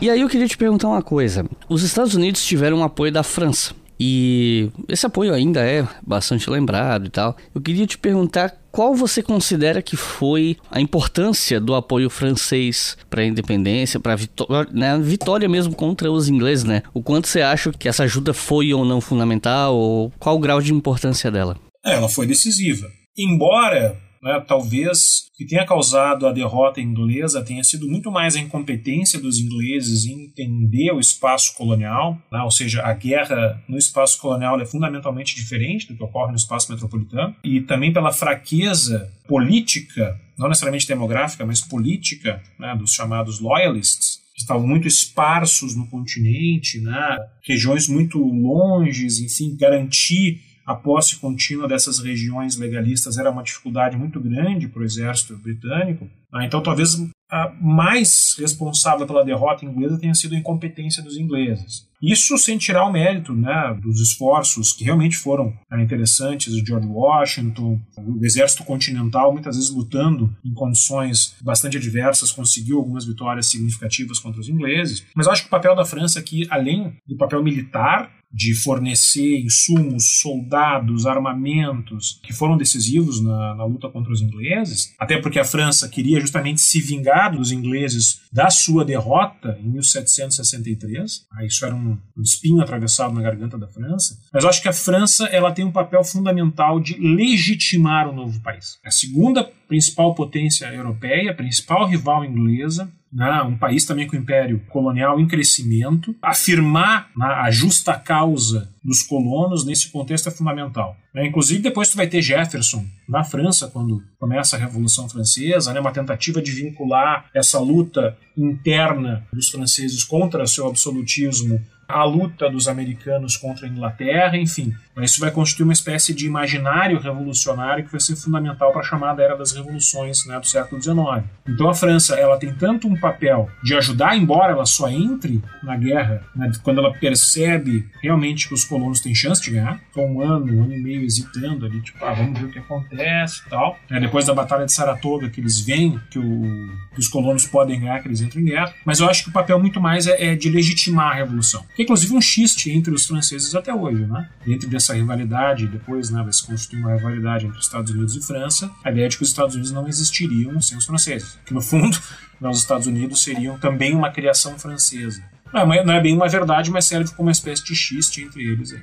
E aí eu queria te perguntar uma coisa. Os Estados Unidos tiveram o apoio da França. E esse apoio ainda é bastante lembrado e tal. Eu queria te perguntar qual você considera que foi a importância do apoio francês para a independência, para a vitória, né, vitória mesmo contra os ingleses, né? O quanto você acha que essa ajuda foi ou não fundamental, ou qual o grau de importância dela? Ela foi decisiva. Embora né, talvez o que tenha causado a derrota inglesa tenha sido muito mais a incompetência dos ingleses em entender o espaço colonial, né, ou seja, a guerra no espaço colonial é fundamentalmente diferente do que ocorre no espaço metropolitano, e também pela fraqueza política, não necessariamente demográfica, mas política, né, dos chamados loyalists, que estavam muito esparsos no continente, né, regiões muito longes, enfim, garantir a posse contínua dessas regiões legalistas era uma dificuldade muito grande para o exército britânico. Ah, então, talvez a mais responsável pela derrota inglesa tenha sido a incompetência dos ingleses. Isso sem tirar o mérito né, dos esforços que realmente foram ah, interessantes de George Washington, o exército continental, muitas vezes lutando em condições bastante adversas, conseguiu algumas vitórias significativas contra os ingleses. Mas acho que o papel da França aqui, além do papel militar, de fornecer insumos, soldados, armamentos, que foram decisivos na, na, luta contra os ingleses, até porque a França queria justamente se vingar dos ingleses da sua derrota em 1763. Ah, isso era um, um espinho atravessado na garganta da França. Mas eu acho que a França ela tem um papel fundamental de legitimar o novo país. A segunda principal potência europeia, a principal rival inglesa, né, um país também com o império colonial em crescimento, afirmar né, a justa causa dos colonos nesse contexto é fundamental. Né, inclusive, depois tu vai ter Jefferson na França, quando começa a Revolução Francesa, né, uma tentativa de vincular essa luta interna dos franceses contra seu absolutismo a luta dos americanos contra a Inglaterra, enfim. Isso vai constituir uma espécie de imaginário revolucionário que vai ser fundamental para a chamada Era das Revoluções né, do século XIX. Então a França ela tem tanto um papel de ajudar, embora ela só entre na guerra, né, quando ela percebe realmente que os colonos têm chance de ganhar, ficam um ano, um ano e meio hesitando ali, tipo, ah, vamos ver o que acontece e tal. É, depois da Batalha de Saratoga, que eles veem que, o, que, os colonos podem ganhar, que eles entram em guerra. Mas eu acho que o papel muito mais é, é de legitimar a revolução que é inclusive um xiste entre os franceses até hoje, né? Dentro dessa rivalidade, depois né, vai se constituir uma rivalidade entre os Estados Unidos e França, a ideia é de que os Estados Unidos não existiriam sem os franceses. Que no fundo, os Estados Unidos seriam também uma criação francesa. Não é, não é bem uma verdade, mas serve como uma espécie de xiste entre eles. Aí.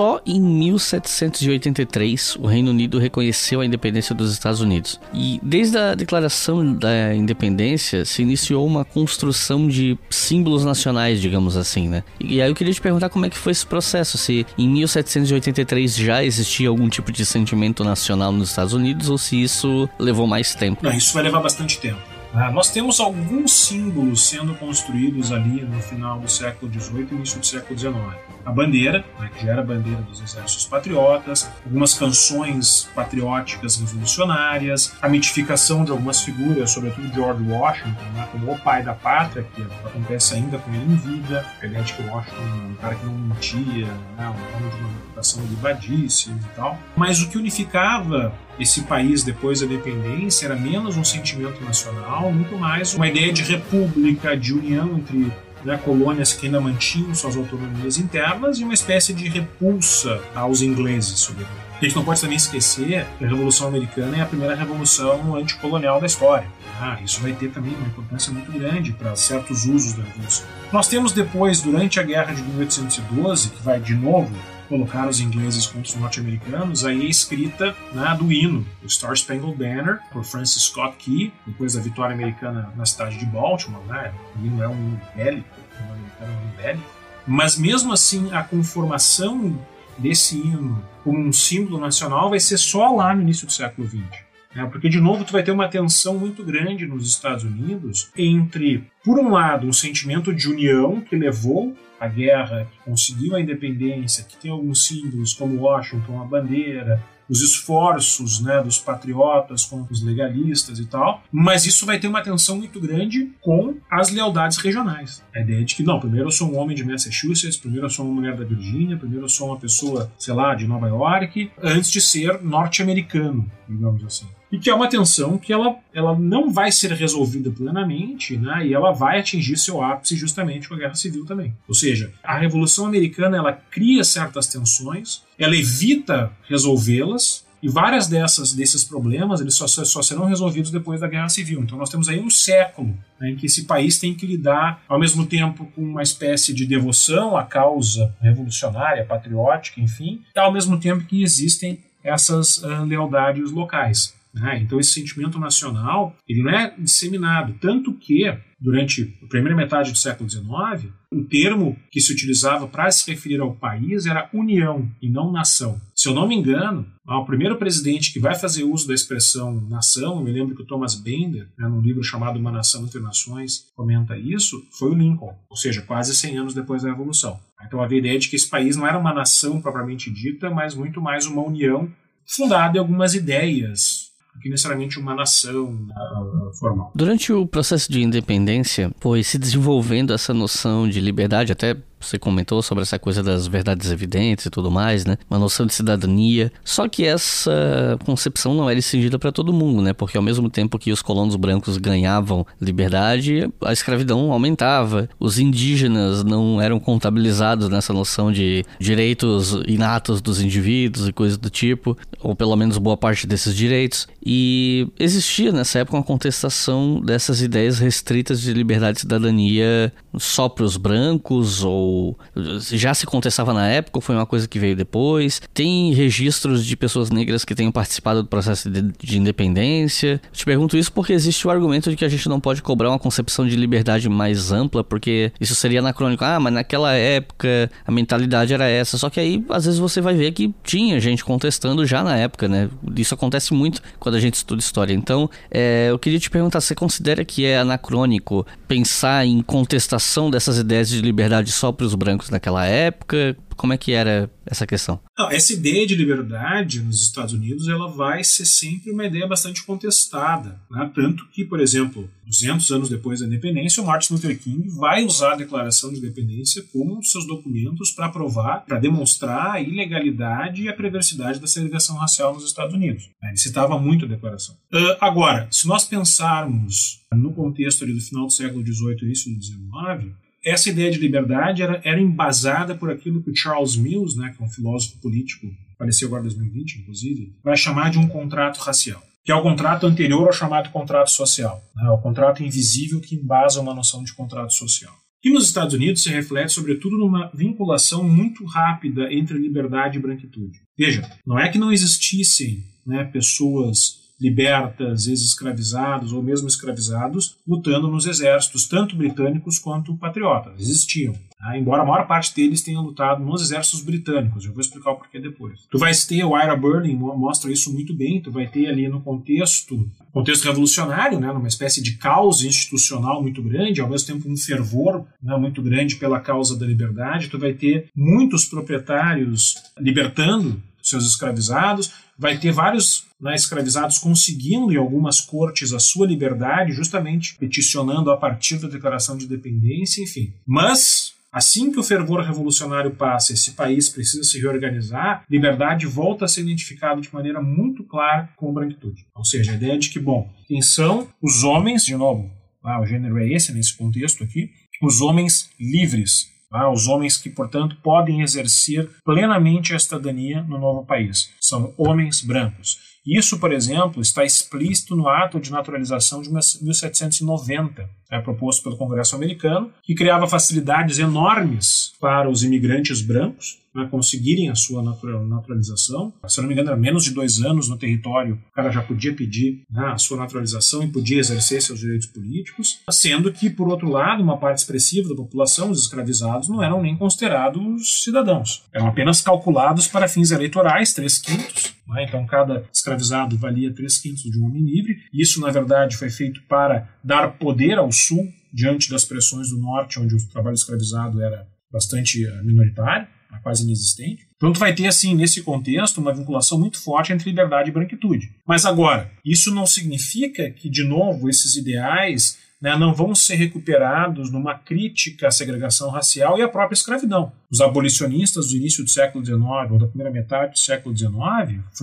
Só em 1783 o Reino Unido reconheceu a independência dos Estados Unidos. E desde a declaração da independência se iniciou uma construção de símbolos nacionais, digamos assim, né? E aí eu queria te perguntar como é que foi esse processo, se em 1783 já existia algum tipo de sentimento nacional nos Estados Unidos ou se isso levou mais tempo. Não, isso vai levar bastante tempo. Ah, nós temos alguns símbolos sendo construídos ali no final do século XVIII e início do século XIX. A bandeira, né, que já era a bandeira dos exércitos patriotas, algumas canções patrióticas revolucionárias, a mitificação de algumas figuras, sobretudo George Washington, né, como o pai da pátria, que acontece ainda com ele em vida, ideia de que Washington é um cara que não mentia, né, um homem de uma reputação libadíssima e tal. Mas o que unificava esse país depois da independência era menos um sentimento nacional, muito mais uma ideia de república, de união entre né, colônias que ainda mantinham suas autonomias internas e uma espécie de repulsa aos ingleses, sobretudo. A gente não pode também esquecer que a Revolução Americana é a primeira revolução anticolonial da história. Ah, isso vai ter também uma importância muito grande para certos usos da Revolução. Nós temos depois, durante a Guerra de 1812, que vai de novo colocar os ingleses contra os norte-americanos, aí a escrita né, do hino, o Star Spangled Banner, por Francis Scott Key, depois da vitória americana na cidade de Baltimore. Né? O hino é um hino bélico, o americano é um bélico. Mas mesmo assim, a conformação desse hino como um símbolo nacional vai ser só lá no início do século XX. Né? Porque, de novo, tu vai ter uma tensão muito grande nos Estados Unidos entre, por um lado, um sentimento de união que levou a guerra, que conseguiu a independência, que tem alguns símbolos como Washington, a bandeira, os esforços né, dos patriotas contra os legalistas e tal, mas isso vai ter uma tensão muito grande com as lealdades regionais. A ideia de que, não, primeiro eu sou um homem de Massachusetts, primeiro eu sou uma mulher da Virgínia, primeiro eu sou uma pessoa, sei lá, de Nova York, antes de ser norte-americano, digamos assim e que é uma tensão que ela, ela não vai ser resolvida plenamente, né? E ela vai atingir seu ápice justamente com a Guerra Civil também. Ou seja, a Revolução Americana ela cria certas tensões, ela evita resolvê-las, e várias dessas desses problemas eles só, só serão resolvidos depois da Guerra Civil. Então nós temos aí um século né, em que esse país tem que lidar, ao mesmo tempo, com uma espécie de devoção à causa revolucionária, patriótica, enfim, e ao mesmo tempo que existem essas uh, lealdades locais. Né? Então esse sentimento nacional ele não é disseminado, tanto que durante a primeira metade do século XIX, o termo que se utilizava para se referir ao país era união e não nação. Se eu não me engano, o primeiro presidente que vai fazer uso da expressão nação, eu me lembro que o Thomas Bender, né, num livro chamado Uma Nação entre Nações, comenta isso, foi o Lincoln, ou seja, quase 100 anos depois da Revolução. Então havia a ideia de que esse país não era uma nação propriamente dita, mas muito mais uma união fundada em algumas ideias que necessariamente uma nação uh, formal. Durante o processo de independência, foi se desenvolvendo essa noção de liberdade, até você comentou sobre essa coisa das verdades evidentes e tudo mais, né? Uma noção de cidadania. Só que essa concepção não era estendida para todo mundo, né? Porque ao mesmo tempo que os colonos brancos ganhavam liberdade, a escravidão aumentava. Os indígenas não eram contabilizados nessa noção de direitos inatos dos indivíduos e coisas do tipo, ou pelo menos boa parte desses direitos. E existia nessa época uma contestação dessas ideias restritas de liberdade e cidadania só para os brancos ou já se contestava na época ou foi uma coisa que veio depois? Tem registros de pessoas negras que tenham participado do processo de, de independência? Te pergunto isso porque existe o argumento de que a gente não pode cobrar uma concepção de liberdade mais ampla, porque isso seria anacrônico. Ah, mas naquela época a mentalidade era essa. Só que aí, às vezes, você vai ver que tinha gente contestando já na época, né? Isso acontece muito quando a gente estuda história. Então, é, eu queria te perguntar: você considera que é anacrônico pensar em contestação dessas ideias de liberdade só os brancos naquela época? Como é que era essa questão? Não, essa ideia de liberdade nos Estados Unidos ela vai ser sempre uma ideia bastante contestada. Né? Tanto que, por exemplo, 200 anos depois da independência, o Martin Luther King vai usar a Declaração de Independência como um dos seus documentos para provar, para demonstrar a ilegalidade e a perversidade da segregação racial nos Estados Unidos. Ele citava muito a Declaração. Uh, agora, se nós pensarmos no contexto do final do século XVIII e início do XIX, essa ideia de liberdade era, era embasada por aquilo que Charles Mills, né, que é um filósofo político, faleceu agora em 2020, inclusive, vai chamar de um contrato racial, que é o contrato anterior ao chamado contrato social, né, o contrato invisível que embasa uma noção de contrato social. E nos Estados Unidos se reflete, sobretudo, numa vinculação muito rápida entre liberdade e branquitude. Veja, não é que não existissem né, pessoas libertas, ex-escravizados ou mesmo escravizados, lutando nos exércitos, tanto britânicos quanto patriotas. Existiam. Tá? Embora a maior parte deles tenha lutado nos exércitos britânicos, eu vou explicar o porquê depois. Tu vais ter, o Ira Burning mostra isso muito bem, tu vai ter ali no contexto, contexto revolucionário, né, numa espécie de caos institucional muito grande, ao mesmo tempo um fervor né, muito grande pela causa da liberdade, tu vai ter muitos proprietários libertando seus escravizados, vai ter vários né, escravizados conseguindo em algumas cortes a sua liberdade, justamente peticionando a partir da Declaração de Independência, enfim. Mas Assim que o fervor revolucionário passa, esse país precisa se reorganizar, liberdade volta a ser identificado de maneira muito clara com branquitude. Ou seja, a ideia de que, bom, quem são os homens, de novo, ah, o gênero é esse nesse contexto aqui, os homens livres, ah, os homens que, portanto, podem exercer plenamente a cidadania no novo país. São homens brancos. Isso, por exemplo, está explícito no ato de naturalização de 1790, é, proposto pelo Congresso americano, que criava facilidades enormes para os imigrantes brancos né, conseguirem a sua naturalização. Se não me engano, era menos de dois anos no território, o cara já podia pedir né, a sua naturalização e podia exercer seus direitos políticos, sendo que, por outro lado, uma parte expressiva da população, os escravizados, não eram nem considerados cidadãos. Eram apenas calculados para fins eleitorais, três quintos, né? Então, cada escravizado valia 3 quintos de um homem livre. Isso, na verdade, foi feito para dar poder ao Sul diante das pressões do Norte, onde o trabalho escravizado era bastante eh, minoritário, quase inexistente. Então, tu vai ter, assim, nesse contexto, uma vinculação muito forte entre liberdade e branquitude. Mas agora, isso não significa que, de novo, esses ideais né, não vão ser recuperados numa crítica à segregação racial e à própria escravidão. Os abolicionistas do início do século XIX ou da primeira metade do século XIX,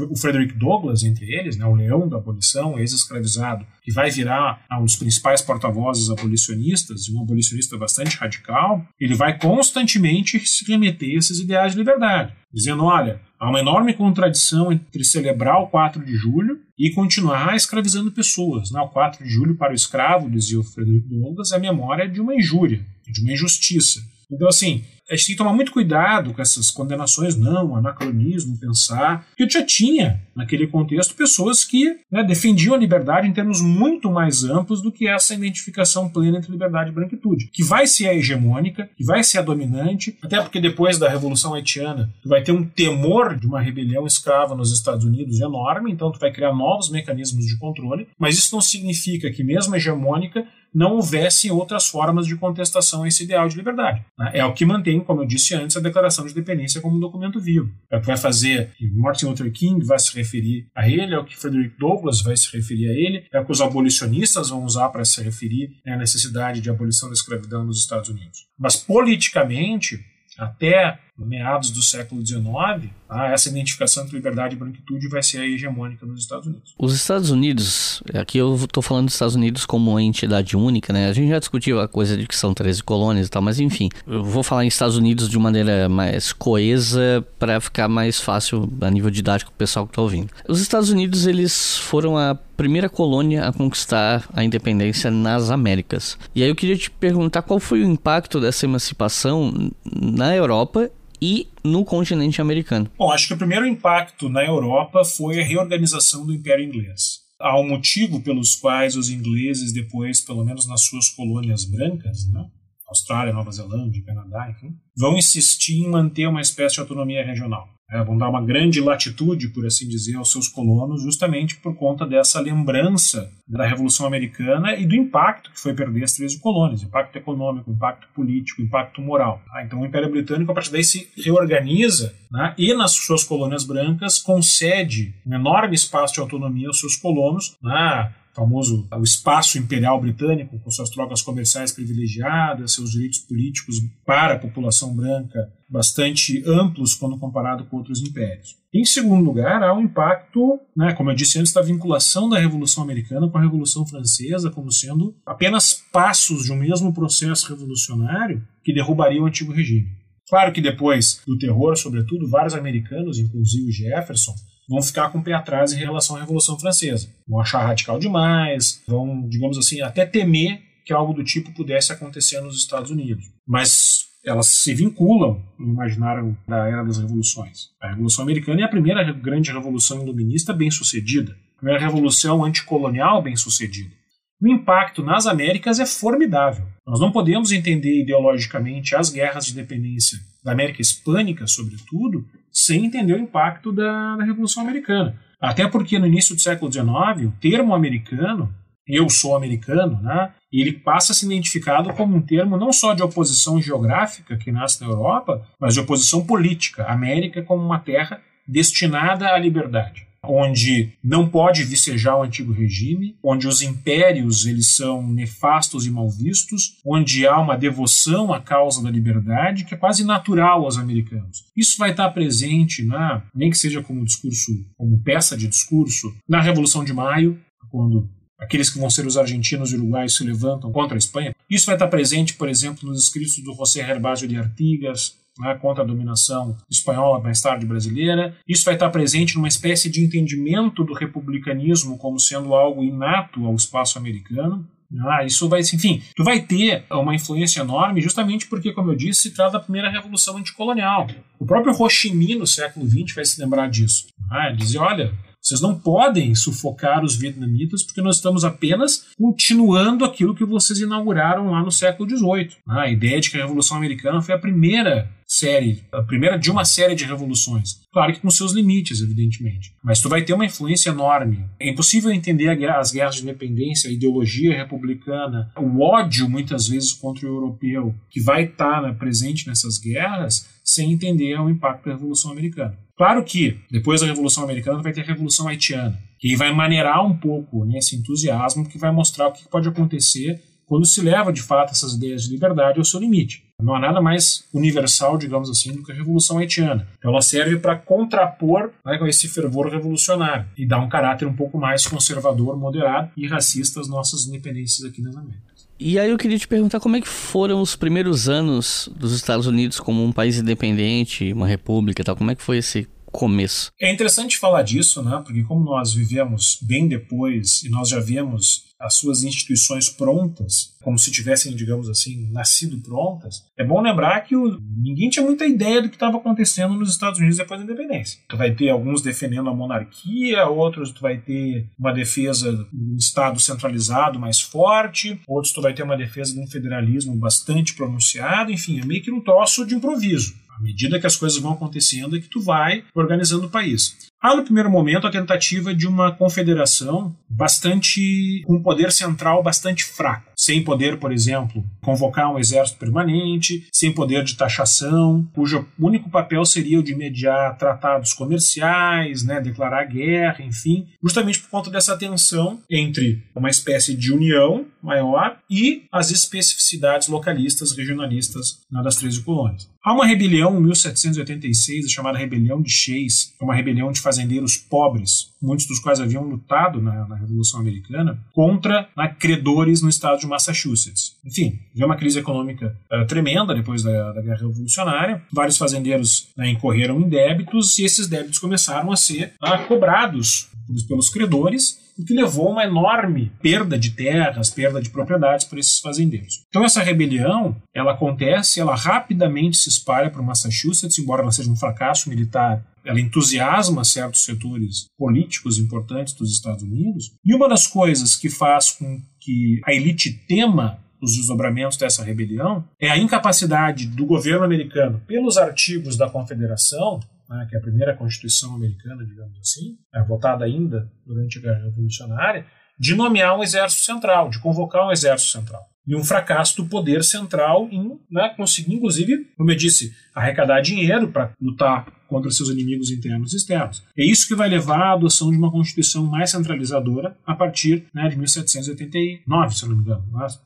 o Frederick Douglass entre eles, né, o leão da abolição, ex-escravizado, que vai virar um dos principais porta-vozes abolicionistas, um abolicionista bastante radical, ele vai constantemente se remeter a esses ideais de liberdade, dizendo, olha, há uma enorme contradição entre celebrar o 4 de julho e continuar escravizando pessoas. Né? O 4 de julho para o escravo, dizia o Frederico Douglass, é a memória de uma injúria, de uma injustiça. Então, assim, a gente tem que tomar muito cuidado com essas condenações, não, anacronismo, pensar. Porque já tinha, naquele contexto, pessoas que né, defendiam a liberdade em termos muito mais amplos do que essa identificação plena entre liberdade e branquitude, que vai ser a hegemônica, que vai ser a dominante, até porque depois da Revolução Haitiana, tu vai ter um temor de uma rebelião escrava nos Estados Unidos enorme, então tu vai criar novos mecanismos de controle, mas isso não significa que mesmo a hegemônica não houvesse outras formas de contestação a esse ideal de liberdade. Né? É o que mantém, como eu disse antes, a Declaração de Independência como um documento vivo. É o que vai fazer que Martin Luther King vai se referir a ele, é o que Frederick Douglass vai se referir a ele, é o que os abolicionistas vão usar para se referir à necessidade de abolição da escravidão nos Estados Unidos. Mas politicamente, até meados do século XIX, tá? essa identificação entre liberdade e branquitude vai ser a hegemônica nos Estados Unidos. Os Estados Unidos, aqui eu estou falando dos Estados Unidos como uma entidade única, né? A gente já discutiu a coisa de que são 13 colônias e tal, mas enfim, eu vou falar em Estados Unidos de maneira mais coesa para ficar mais fácil a nível didático pro pessoal que está ouvindo. Os Estados Unidos, eles foram a primeira colônia a conquistar a independência nas Américas. E aí eu queria te perguntar qual foi o impacto dessa emancipação na Europa e no continente americano. Bom, acho que o primeiro impacto na Europa foi a reorganização do Império Inglês. Há um motivo pelos quais os ingleses depois, pelo menos nas suas colônias brancas, né, Austrália, Nova Zelândia, Canadá, enfim, vão insistir em manter uma espécie de autonomia regional. É, vão dar uma grande latitude, por assim dizer, aos seus colonos, justamente por conta dessa lembrança da Revolução Americana e do impacto que foi perder as 13 colônias, impacto econômico, impacto político, impacto moral. Ah, então o Império Britânico, a partir daí, se reorganiza né, e nas suas colônias brancas concede um enorme espaço de autonomia aos seus colonos, né, famoso o espaço imperial britânico, com suas trocas comerciais privilegiadas, seus direitos políticos para a população branca bastante amplos quando comparado com outros impérios. Em segundo lugar, há um impacto, né, como eu disse antes, da vinculação da Revolução Americana com a Revolução Francesa como sendo apenas passos de um mesmo processo revolucionário que derrubaria o antigo regime. Claro que depois do terror, sobretudo, vários americanos, inclusive Jefferson, vão ficar com o pé atrás em relação à Revolução Francesa. Vão achar radical demais, vão, digamos assim, até temer que algo do tipo pudesse acontecer nos Estados Unidos. Mas elas se vinculam no imaginário da Era das Revoluções. A Revolução Americana é a primeira grande revolução iluminista bem-sucedida, a primeira revolução anticolonial bem-sucedida. O impacto nas Américas é formidável. Nós não podemos entender ideologicamente as guerras de independência da América Hispânica, sobretudo, sem entender o impacto da, da Revolução Americana. Até porque no início do século XIX, o termo americano, eu sou americano, né, ele passa a ser identificado como um termo não só de oposição geográfica que nasce na Europa, mas de oposição política. América como uma terra destinada à liberdade onde não pode vicejar o antigo regime, onde os impérios eles são nefastos e mal vistos, onde há uma devoção à causa da liberdade que é quase natural aos americanos. Isso vai estar presente, na, nem que seja como discurso, como peça de discurso, na Revolução de Maio, quando aqueles que vão ser os argentinos e uruguaios se levantam contra a Espanha. Isso vai estar presente, por exemplo, nos escritos do José Herbázio de Artigas, né, contra a dominação espanhola, mais tarde brasileira. Isso vai estar presente numa espécie de entendimento do republicanismo como sendo algo inato ao espaço americano. Ah, isso vai, enfim, tu vai ter uma influência enorme justamente porque, como eu disse, se trata da primeira revolução anticolonial. O próprio Ho Chi Minh no século XX vai se lembrar disso. Ah, dizer, olha, vocês não podem sufocar os vietnamitas porque nós estamos apenas continuando aquilo que vocês inauguraram lá no século XVIII. Ah, a ideia de que a Revolução Americana foi a primeira série, a primeira de uma série de revoluções. Claro que com seus limites, evidentemente. Mas tu vai ter uma influência enorme. É impossível entender as guerras de independência, a ideologia republicana, o ódio, muitas vezes, contra o europeu, que vai estar né, presente nessas guerras, sem entender o impacto da Revolução Americana. Claro que, depois da Revolução Americana, vai ter a Revolução Haitiana, que vai maneirar um pouco nesse entusiasmo, que vai mostrar o que pode acontecer quando se leva de fato essas ideias de liberdade ao seu limite. Não há nada mais universal, digamos assim, do que a Revolução Haitiana. Então ela serve para contrapor né, com esse fervor revolucionário e dar um caráter um pouco mais conservador, moderado e racista às nossas independências aqui nas Américas. E aí eu queria te perguntar como é que foram os primeiros anos dos Estados Unidos como um país independente, uma república e tal. Como é que foi esse começo. É interessante falar disso, né? Porque como nós vivemos bem depois e nós já vemos as suas instituições prontas, como se tivessem, digamos assim, nascido prontas, é bom lembrar que o, ninguém tinha muita ideia do que estava acontecendo nos Estados Unidos depois da independência. Tu vai ter alguns defendendo a monarquia, outros tu vai ter uma defesa de um Estado centralizado mais forte, outros tu vai ter uma defesa de um federalismo bastante pronunciado, enfim, é meio que um troço de improviso. À medida que as coisas vão acontecendo, é que tu vai organizando o país. Há, no primeiro momento, a tentativa de uma confederação bastante. com um poder central bastante fraco. Sem poder, por exemplo, convocar um exército permanente, sem poder de taxação, cujo único papel seria o de mediar tratados comerciais, né, declarar guerra, enfim, justamente por conta dessa tensão entre uma espécie de união maior e as especificidades localistas, regionalistas né, das 13 colônias. Há uma rebelião em 1786, chamada Rebelião de Chase, uma rebelião de fazendeiros pobres, muitos dos quais haviam lutado na, na Revolução Americana, contra né, credores no estado de Massachusetts. Enfim, veio uma crise econômica uh, tremenda depois da, da, Guerra Revolucionária, vários fazendeiros né, incorreram em débitos e esses débitos começaram a ser uh, cobrados pelos credores o que levou a uma enorme perda de terras, perda de propriedades por esses fazendeiros. Então essa rebelião, ela acontece, ela rapidamente se espalha para o Massachusetts, embora ela seja um fracasso militar ela entusiasma certos setores políticos importantes dos Estados Unidos. E uma das coisas que faz com que a elite tema os desdobramentos dessa rebelião é a incapacidade do governo americano, pelos artigos da Confederação, né, que é a primeira Constituição americana, digamos assim, é votada ainda durante a Guerra Revolucionária, de nomear um exército central, de convocar um exército central. E um fracasso do poder central em né, conseguir, inclusive, como eu disse, arrecadar dinheiro para lutar contra seus inimigos internos e externos. É isso que vai levar à adoção de uma Constituição mais centralizadora a partir né, de 1789, se eu não me engano.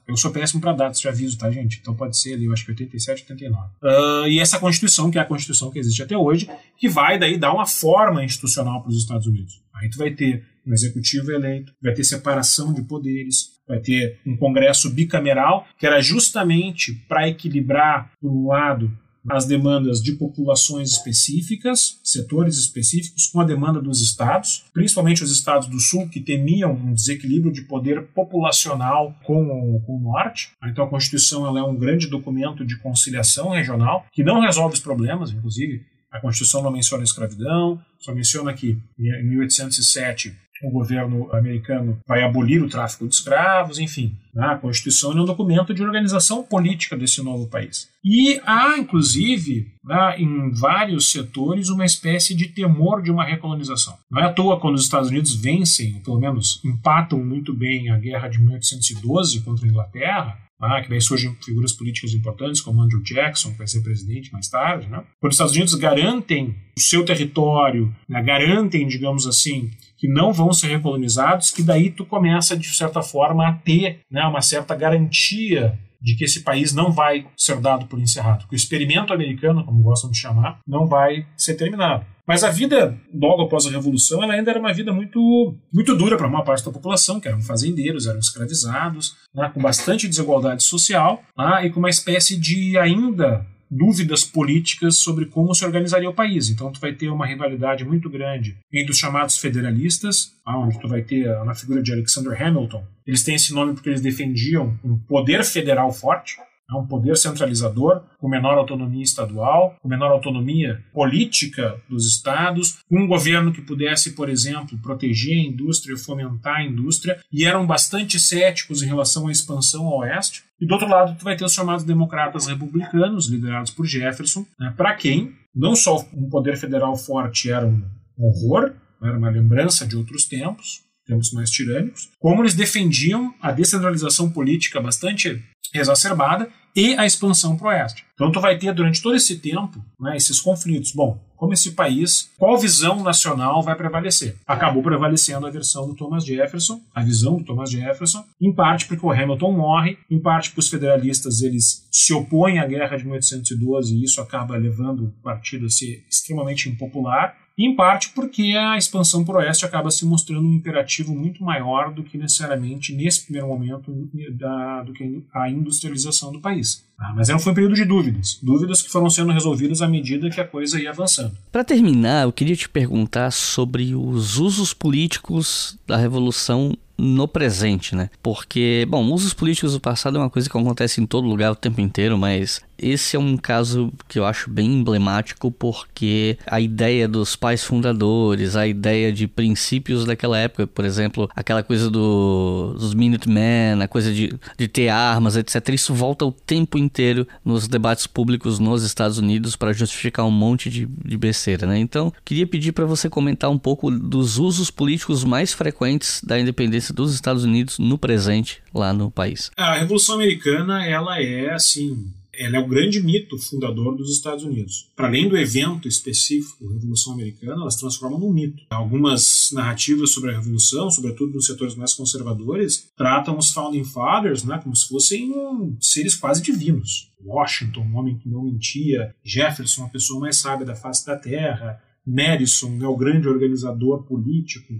Eu sou péssimo para datas de aviso, tá, gente? Então pode ser ali, eu acho que 87, 89. Uh, e essa Constituição, que é a Constituição que existe até hoje, que vai daí dar uma forma institucional para os Estados Unidos. Aí tu vai ter um executivo eleito, vai ter separação de poderes, vai ter um Congresso bicameral, que era justamente para equilibrar, por um lado, as demandas de populações específicas, setores específicos, com a demanda dos estados, principalmente os estados do sul, que temiam um desequilíbrio de poder populacional com o, com o norte. Então a Constituição é um grande documento de conciliação regional, que não resolve os problemas, inclusive. A Constituição não menciona a escravidão, só menciona que em 1807 o governo americano vai abolir o tráfico de escravos, enfim. Né? A Constituição é um documento de organização política desse novo país. E há, inclusive, né, em vários setores, uma espécie de temor de uma recolonização. Não é à toa quando os Estados Unidos vencem, ou pelo menos empatam muito bem a guerra de 1812 contra a Inglaterra, ah, que daí surgem figuras políticas importantes como Andrew Jackson, que vai ser presidente mais tarde. Né? Quando os Estados Unidos garantem o seu território, né, garantem, digamos assim, que não vão ser recolonizados, que daí tu começa, de certa forma, a ter né, uma certa garantia de que esse país não vai ser dado por encerrado, que o experimento americano, como gostam de chamar, não vai ser terminado. Mas a vida logo após a revolução, ela ainda era uma vida muito muito dura para uma parte da população, que eram fazendeiros, eram escravizados, né, com bastante desigualdade social, né, e com uma espécie de ainda dúvidas políticas sobre como se organizaria o país. Então tu vai ter uma rivalidade muito grande entre os chamados federalistas, onde tu vai ter na figura de Alexander Hamilton. Eles têm esse nome porque eles defendiam um poder federal forte, né, um poder centralizador, com menor autonomia estadual, com menor autonomia política dos estados, um governo que pudesse, por exemplo, proteger a indústria, fomentar a indústria, e eram bastante céticos em relação à expansão ao oeste. E do outro lado, tu vai ter os chamados democratas republicanos, liderados por Jefferson, né, para quem não só um poder federal forte era um horror, era uma lembrança de outros tempos, tempos mais tirânicos, como eles defendiam a descentralização política bastante exacerbada e a expansão para o oeste. Então tu vai ter durante todo esse tempo né, esses conflitos. Bom, como esse país, qual visão nacional vai prevalecer? Acabou prevalecendo a versão do Thomas Jefferson, a visão do Thomas Jefferson, em parte porque o Hamilton morre, em parte porque os federalistas eles se opõem à guerra de 1812 e isso acaba levando o partido a ser extremamente impopular, em parte porque a expansão para o oeste acaba se mostrando um imperativo muito maior do que necessariamente nesse primeiro momento da, do que a industrialização do país. Ah, mas não foi um período de dúvidas, dúvidas que foram sendo resolvidas à medida que a coisa ia avançando. Para terminar, eu queria te perguntar sobre os usos políticos da Revolução no presente, né? Porque, bom, usos políticos do passado é uma coisa que acontece em todo lugar o tempo inteiro, mas esse é um caso que eu acho bem emblemático porque a ideia dos pais fundadores, a ideia de princípios daquela época, por exemplo, aquela coisa do, dos Minutemen, a coisa de, de ter armas, etc., isso volta o tempo inteiro nos debates públicos nos Estados Unidos para justificar um monte de, de besteira, né? Então, queria pedir para você comentar um pouco dos usos políticos mais frequentes da independência dos Estados Unidos no presente lá no país. A Revolução Americana, ela é assim ela é o grande mito fundador dos Estados Unidos. Para além do evento específico, a Revolução Americana, elas transformam num mito. Algumas narrativas sobre a Revolução, sobretudo nos setores mais conservadores, tratam os Founding Fathers né, como se fossem um, seres quase divinos. Washington, um homem que não mentia, Jefferson, a pessoa mais sábia da face da Terra, Madison, né, o grande organizador político,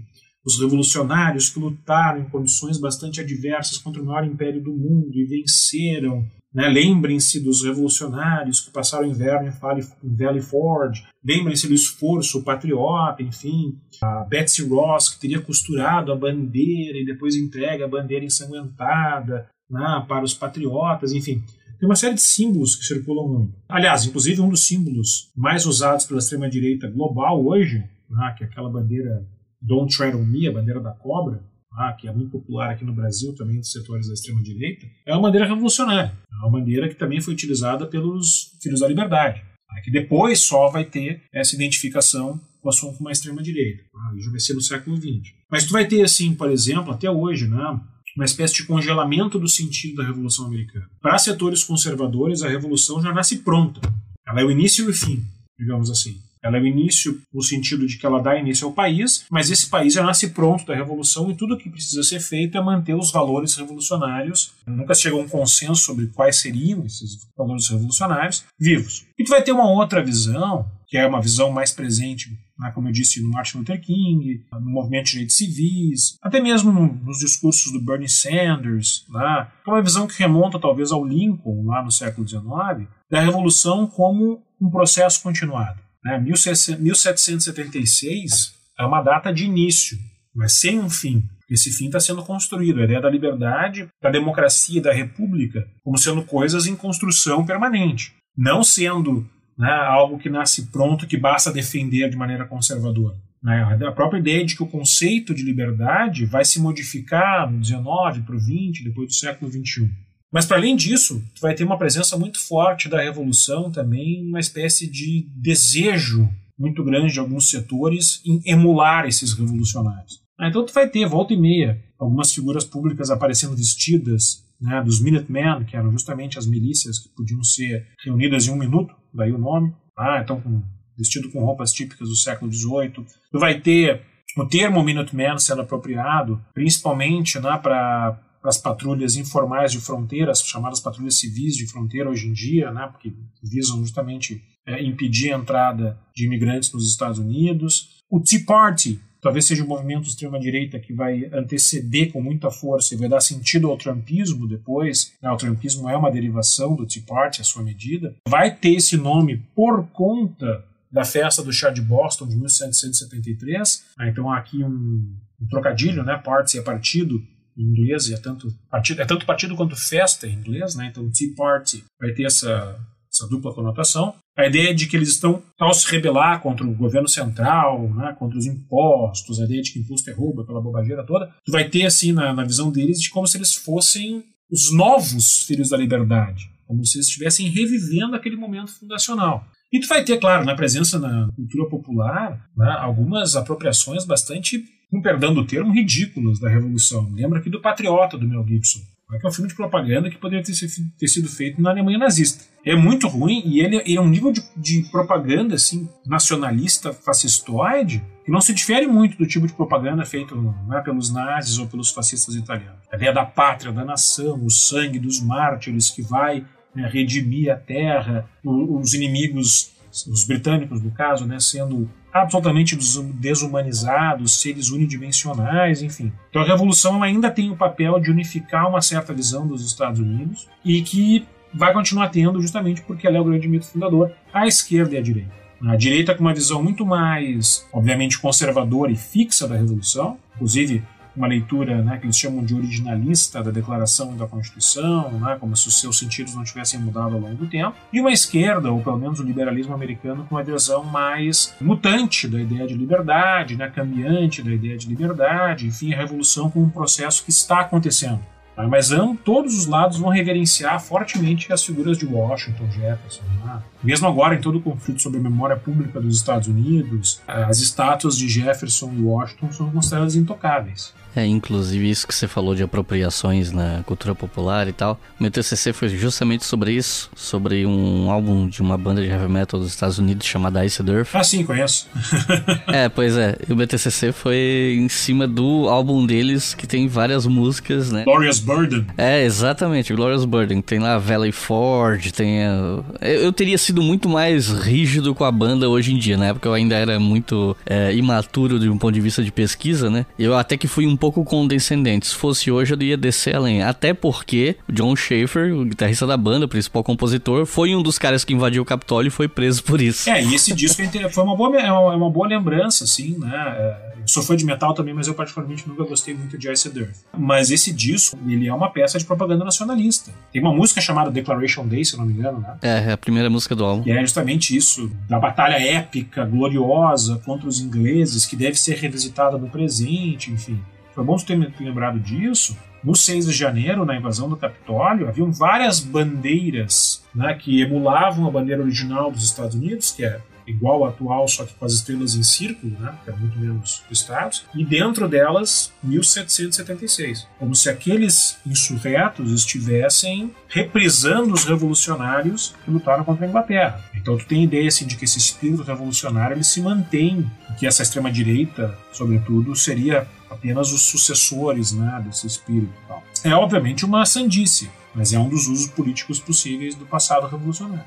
os revolucionários que lutaram em condições bastante adversas contra o maior império do mundo e venceram, né? Lembrem-se dos revolucionários que passaram o inverno em Valley Forge. Lembrem-se do esforço patriota, enfim. A Betsy Ross, que teria costurado a bandeira e depois entrega a bandeira ensanguentada né, para os patriotas, enfim. Tem uma série de símbolos que circulam muito. Aliás, inclusive um dos símbolos mais usados pela extrema-direita global hoje, né, que é aquela bandeira Don't Tread on Me, a bandeira da cobra, ah, que é muito popular aqui no Brasil também dos setores da extrema direita, é uma bandeira revolucionária, é uma bandeira que também foi utilizada pelos Filhos da Liberdade, tá? que depois só vai ter essa identificação com a sua extrema direita, ah, já vai ser no século XX. Mas tu vai ter assim, por exemplo, até hoje, né, uma espécie de congelamento do sentido da Revolução Americana. Para setores conservadores, a revolução já nasce pronta. Ela é o início e o fim, digamos assim. Ela é o início no sentido de que ela dá início ao país, mas esse país já nasce pronto da revolução e tudo o que precisa ser feito é manter os valores revolucionários. Nunca chegou a um consenso sobre quais seriam esses valores revolucionários vivos. E tu vai ter uma outra visão, que é uma visão mais presente como eu disse, no Martin Luther King, no movimento de direitos civis, até mesmo no, nos discursos do Bernie Sanders, né, é uma visão que remonta talvez ao Lincoln, lá no século XIX, da revolução como um processo continuado. Né? 1776 é uma data de início, mas sem um fim. Esse fim está sendo construído. A ideia da liberdade, da democracia e da república como sendo coisas em construção permanente, não sendo né, algo que nasce pronto que basta defender de maneira conservadora. Né? A própria ideia de que o conceito de liberdade vai se modificar no 19 para o 20, depois do século 21. Mas para além disso, vai ter uma presença muito forte da revolução também, uma espécie de desejo muito grande de alguns setores em emular esses revolucionários. Ah, então tu vai ter volta e meia algumas figuras públicas aparecendo vestidas né, dos Minutemen, que eram justamente as milícias que podiam ser reunidas em um minuto, daí o nome. Ah, então com, vestido com roupas típicas do século XVIII. Tu vai ter o termo Minutemen sendo apropriado, principalmente né, para para as patrulhas informais de fronteiras, chamadas patrulhas civis de fronteira hoje em dia, né, porque visam justamente é, impedir a entrada de imigrantes nos Estados Unidos. O Tea Party talvez seja o movimento extrema-direita que vai anteceder com muita força e vai dar sentido ao trumpismo depois. Né, o trumpismo é uma derivação do Tea Party, à sua medida. Vai ter esse nome por conta da festa do chá de Boston de 1773. Ah, então há aqui um, um trocadilho, né? Party é partido, em inglês, é tanto partido, é tanto partido quanto festa em inglês, né? Então, Tea Party vai ter essa, essa dupla conotação. A ideia de que eles estão, ao se rebelar contra o governo central, né, contra os impostos, a ideia de que imposto é roubo, aquela bobageira toda, tu vai ter, assim, na, na visão deles, de como se eles fossem os novos filhos da liberdade, como se eles estivessem revivendo aquele momento fundacional. E tu vai ter, claro, na presença na cultura popular, né, algumas apropriações bastante com perdão do termo, ridículos da Revolução. Lembra aqui do Patriota, do Mel Gibson. Que é um filme de propaganda que poderia ter, sido feito na Alemanha nazista. É muito ruim e ele, é um nível de, de, propaganda assim, nacionalista, fascistoide, que não se difere muito do tipo de propaganda feito né, pelos nazis ou pelos fascistas italianos. A ideia da pátria, da nação, o sangue dos mártires que vai né, redimir a terra, os inimigos, os britânicos no caso, né, sendo absolutamente desumanizados, seres unidimensionais, enfim. Então a revolução ainda tem o papel de unificar uma certa visão dos Estados Unidos e que vai continuar tendo justamente porque ela é o grande mito fundador, a esquerda e a direita. A direita com uma visão muito mais, obviamente, conservadora e fixa da revolução, inclusive uma leitura né, que eles chamam de originalista da Declaração da Constituição, né, como se os seus sentidos não tivessem mudado ao longo do tempo, e uma esquerda, ou pelo menos o liberalismo americano, com uma visão mais mutante da ideia de liberdade, né, caminhante da ideia de liberdade, enfim, a revolução como um processo que está acontecendo. Tá? Mas todos os lados vão reverenciar fortemente as figuras de Washington, Jefferson. Né? Mesmo agora, em todo o conflito sobre a memória pública dos Estados Unidos, as estátuas de Jefferson e Washington são consideradas intocáveis. É, inclusive isso que você falou de apropriações na cultura popular e tal. Meu TCC foi justamente sobre isso, sobre um álbum de uma banda de heavy metal dos Estados Unidos chamada Ice Earth. Ah, sim, conheço. é, pois é. O meu TCC foi em cima do álbum deles que tem várias músicas, né? Glorious Burden. É, exatamente, Glorious Burden. Tem lá Valley Forge, tem a... Eu teria sido muito mais rígido com a banda hoje em dia, na época eu ainda era muito é, imaturo de um ponto de vista de pesquisa, né? Eu até que fui um pouco condescendente. Se fosse hoje, eu ia descer além. Até porque o John Schaefer, o guitarrista da banda, o principal compositor, foi um dos caras que invadiu o Capitólio e foi preso por isso. É, e esse disco é foi uma boa, é uma, é uma boa lembrança, assim, né? Eu sou fã de metal também, mas eu particularmente nunca gostei muito de Ice Earth. Mas esse disco, ele é uma peça de propaganda nacionalista. Tem uma música chamada Declaration Day, se eu não me engano, né? É, é a primeira música do álbum. E é justamente isso, da batalha épica, gloriosa contra os ingleses, que deve ser revisitada no presente, enfim. Foi bom ter lembrado disso. No 6 de janeiro, na invasão do Capitólio, haviam várias bandeiras né, que emulavam a bandeira original dos Estados Unidos, que é igual à atual, só que com as estrelas em círculo, né, que é muito menos estados, e dentro delas 1776, como se aqueles insurretos estivessem reprisando os revolucionários que lutaram contra a Inglaterra. Então tu tem ideia assim, de que esse espírito revolucionário ele se mantém, que essa extrema direita, sobretudo, seria apenas os sucessores né, desse espírito. Tal. É obviamente uma sandice, mas é um dos usos políticos possíveis do passado revolucionário.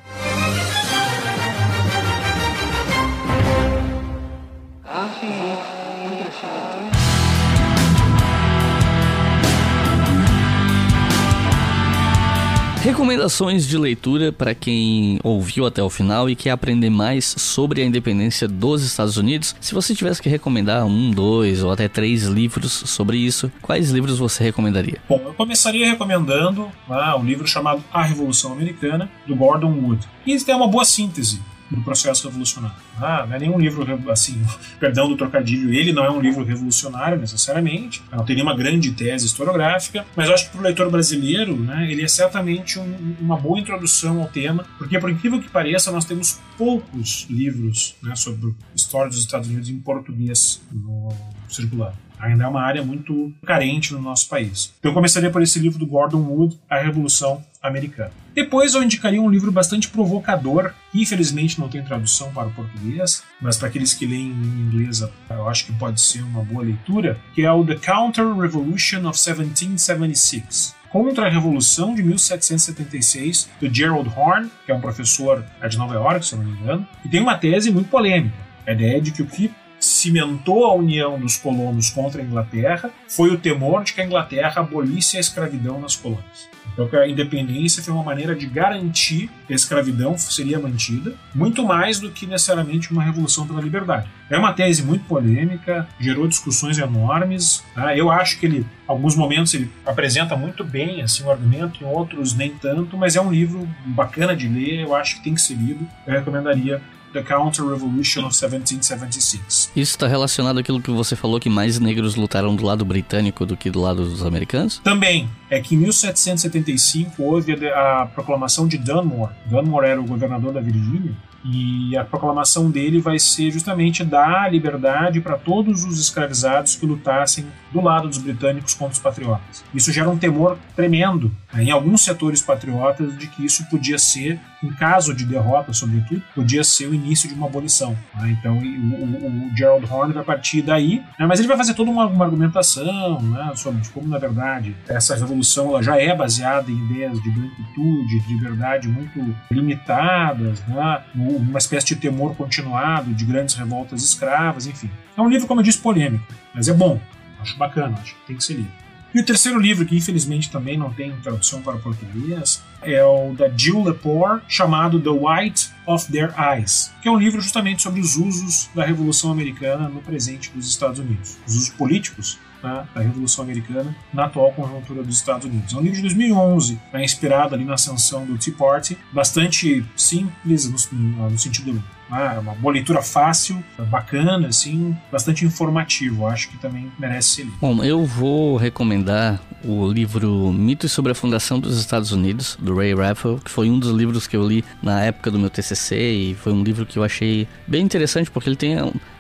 Recomendações de leitura para quem ouviu até o final e quer aprender mais sobre a independência dos Estados Unidos. Se você tivesse que recomendar um, dois ou até três livros sobre isso, quais livros você recomendaria? Bom, eu começaria recomendando ah, um livro chamado A Revolução Americana, do Gordon Wood. E tem uma boa síntese do processo revolucionário. Ah, não é nenhum livro, assim, perdão do trocadilho, ele não é um livro revolucionário necessariamente, não tem nenhuma grande tese historiográfica, mas eu acho que para o leitor brasileiro, né, ele é certamente um, uma boa introdução ao tema, porque por incrível que pareça, nós temos poucos livros né, sobre história dos Estados Unidos em português no circular. Ainda é uma área muito carente no nosso país. Então eu começaria por esse livro do Gordon Wood, A Revolução Americana. Depois eu indicaria um livro bastante provocador, que infelizmente não tem tradução para o português, mas para aqueles que leem em inglês eu acho que pode ser uma boa leitura, que é o The Counter-Revolution of 1776. Contra a Revolução de 1776, do Gerald Horne, que é um professor de Nova York, se eu não me engano, e tem uma tese muito polêmica. A ideia de que o que cimentou a união dos colonos contra a Inglaterra foi o temor de que a Inglaterra abolisse a escravidão nas colônias. Então, a independência foi uma maneira de garantir que a escravidão seria mantida, muito mais do que necessariamente uma revolução pela liberdade. É uma tese muito polêmica, gerou discussões enormes. Tá? Eu acho que ele, alguns momentos, ele apresenta muito bem assim, o argumento, em outros nem tanto, mas é um livro bacana de ler, eu acho que tem que ser lido. Eu recomendaria The Counter-Revolution of 1776. Isso está relacionado àquilo que você falou que mais negros lutaram do lado britânico do que do lado dos americanos? Também. É que em 1775 houve a, a proclamação de Dunmore. Dunmore era o governador da Virgínia e a proclamação dele vai ser justamente dar liberdade para todos os escravizados que lutassem do lado dos britânicos contra os patriotas. Isso gera um temor tremendo né, em alguns setores patriotas de que isso podia ser, em caso de derrota, sobretudo, podia ser o início de uma abolição. Né? Então o, o, o, Gerald Horne vai partir daí, né? mas ele vai fazer toda uma, uma argumentação né, sobre como, na verdade, essa revolução ela já é baseada em ideias de branquitude, de liberdade muito limitadas. Né? Uma espécie de temor continuado de grandes revoltas escravas, enfim. É um livro, como eu disse, polêmico, mas é bom. Acho bacana, acho que tem que ser lido. E o terceiro livro, que infelizmente também não tem tradução para português, é o da Jill Lepore, chamado The White of Their Eyes, que é um livro justamente sobre os usos da Revolução Americana no presente dos Estados Unidos, os usos políticos né, da Revolução Americana na atual conjuntura dos Estados Unidos. É um livro de 2011, é inspirado ali na ascensão do Tea Party, bastante simples no, no sentido ah, uma boa leitura fácil, bacana, assim, bastante informativo. Acho que também merece ser lido. Bom, eu vou recomendar o livro Mitos sobre a Fundação dos Estados Unidos, do Ray Raffle, que foi um dos livros que eu li na época do meu TCC e foi um livro que eu achei bem interessante porque ele tem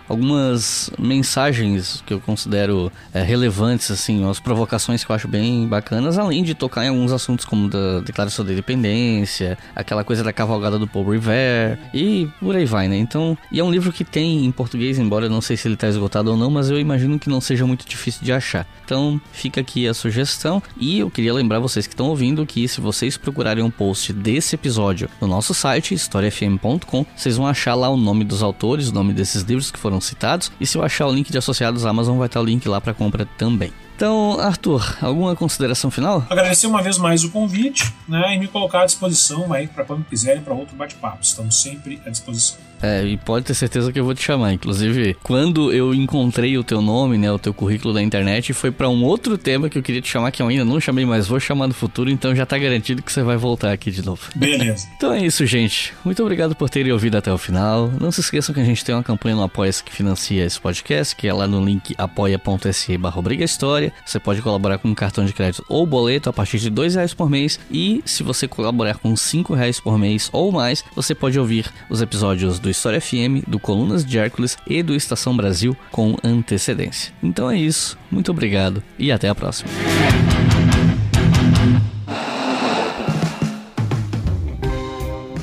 algumas mensagens que eu considero é, relevantes, assim, as provocações que eu acho bem bacanas, além de tocar em alguns assuntos como da Declaração da Independência, aquela coisa da cavalgada do Paul Revere e por aí vai, né? Então, e é um livro que tem em português, embora eu não sei se ele está esgotado ou não, mas eu imagino que não seja muito difícil de achar. Então, fica aqui a sugestão e eu queria lembrar vocês que estão ouvindo que se vocês procurarem um post desse episódio no nosso site, historiafm.com, vocês vão achar lá o nome dos autores, o nome desses livros que foram foram citados. E se eu achar o link de associados à Amazon, vai estar o link lá para compra também. Então, Arthur, alguma consideração final? Agradecer uma vez mais o convite né, e me colocar à disposição para quando quiserem para outro bate-papo. Estamos sempre à disposição. É, e pode ter certeza que eu vou te chamar. Inclusive, quando eu encontrei o teu nome, né, o teu currículo da internet, foi para um outro tema que eu queria te chamar, que eu ainda não chamei, mas vou chamar no futuro, então já tá garantido que você vai voltar aqui de novo. Beleza. então é isso, gente. Muito obrigado por terem ouvido até o final. Não se esqueçam que a gente tem uma campanha no Apoia-se que financia esse podcast, que é lá no link apoia.se barra História. Você pode colaborar com um cartão de crédito ou boleto a partir de dois reais por mês. E se você colaborar com cinco reais por mês ou mais, você pode ouvir os episódios do História FM, do Colunas de Hércules e do Estação Brasil com antecedência. Então é isso, muito obrigado e até a próxima.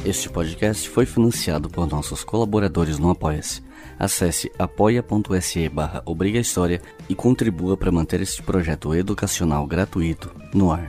Este podcast foi financiado por nossos colaboradores no Apoia-se. Acesse apoia.se barra e contribua para manter este projeto educacional gratuito no ar.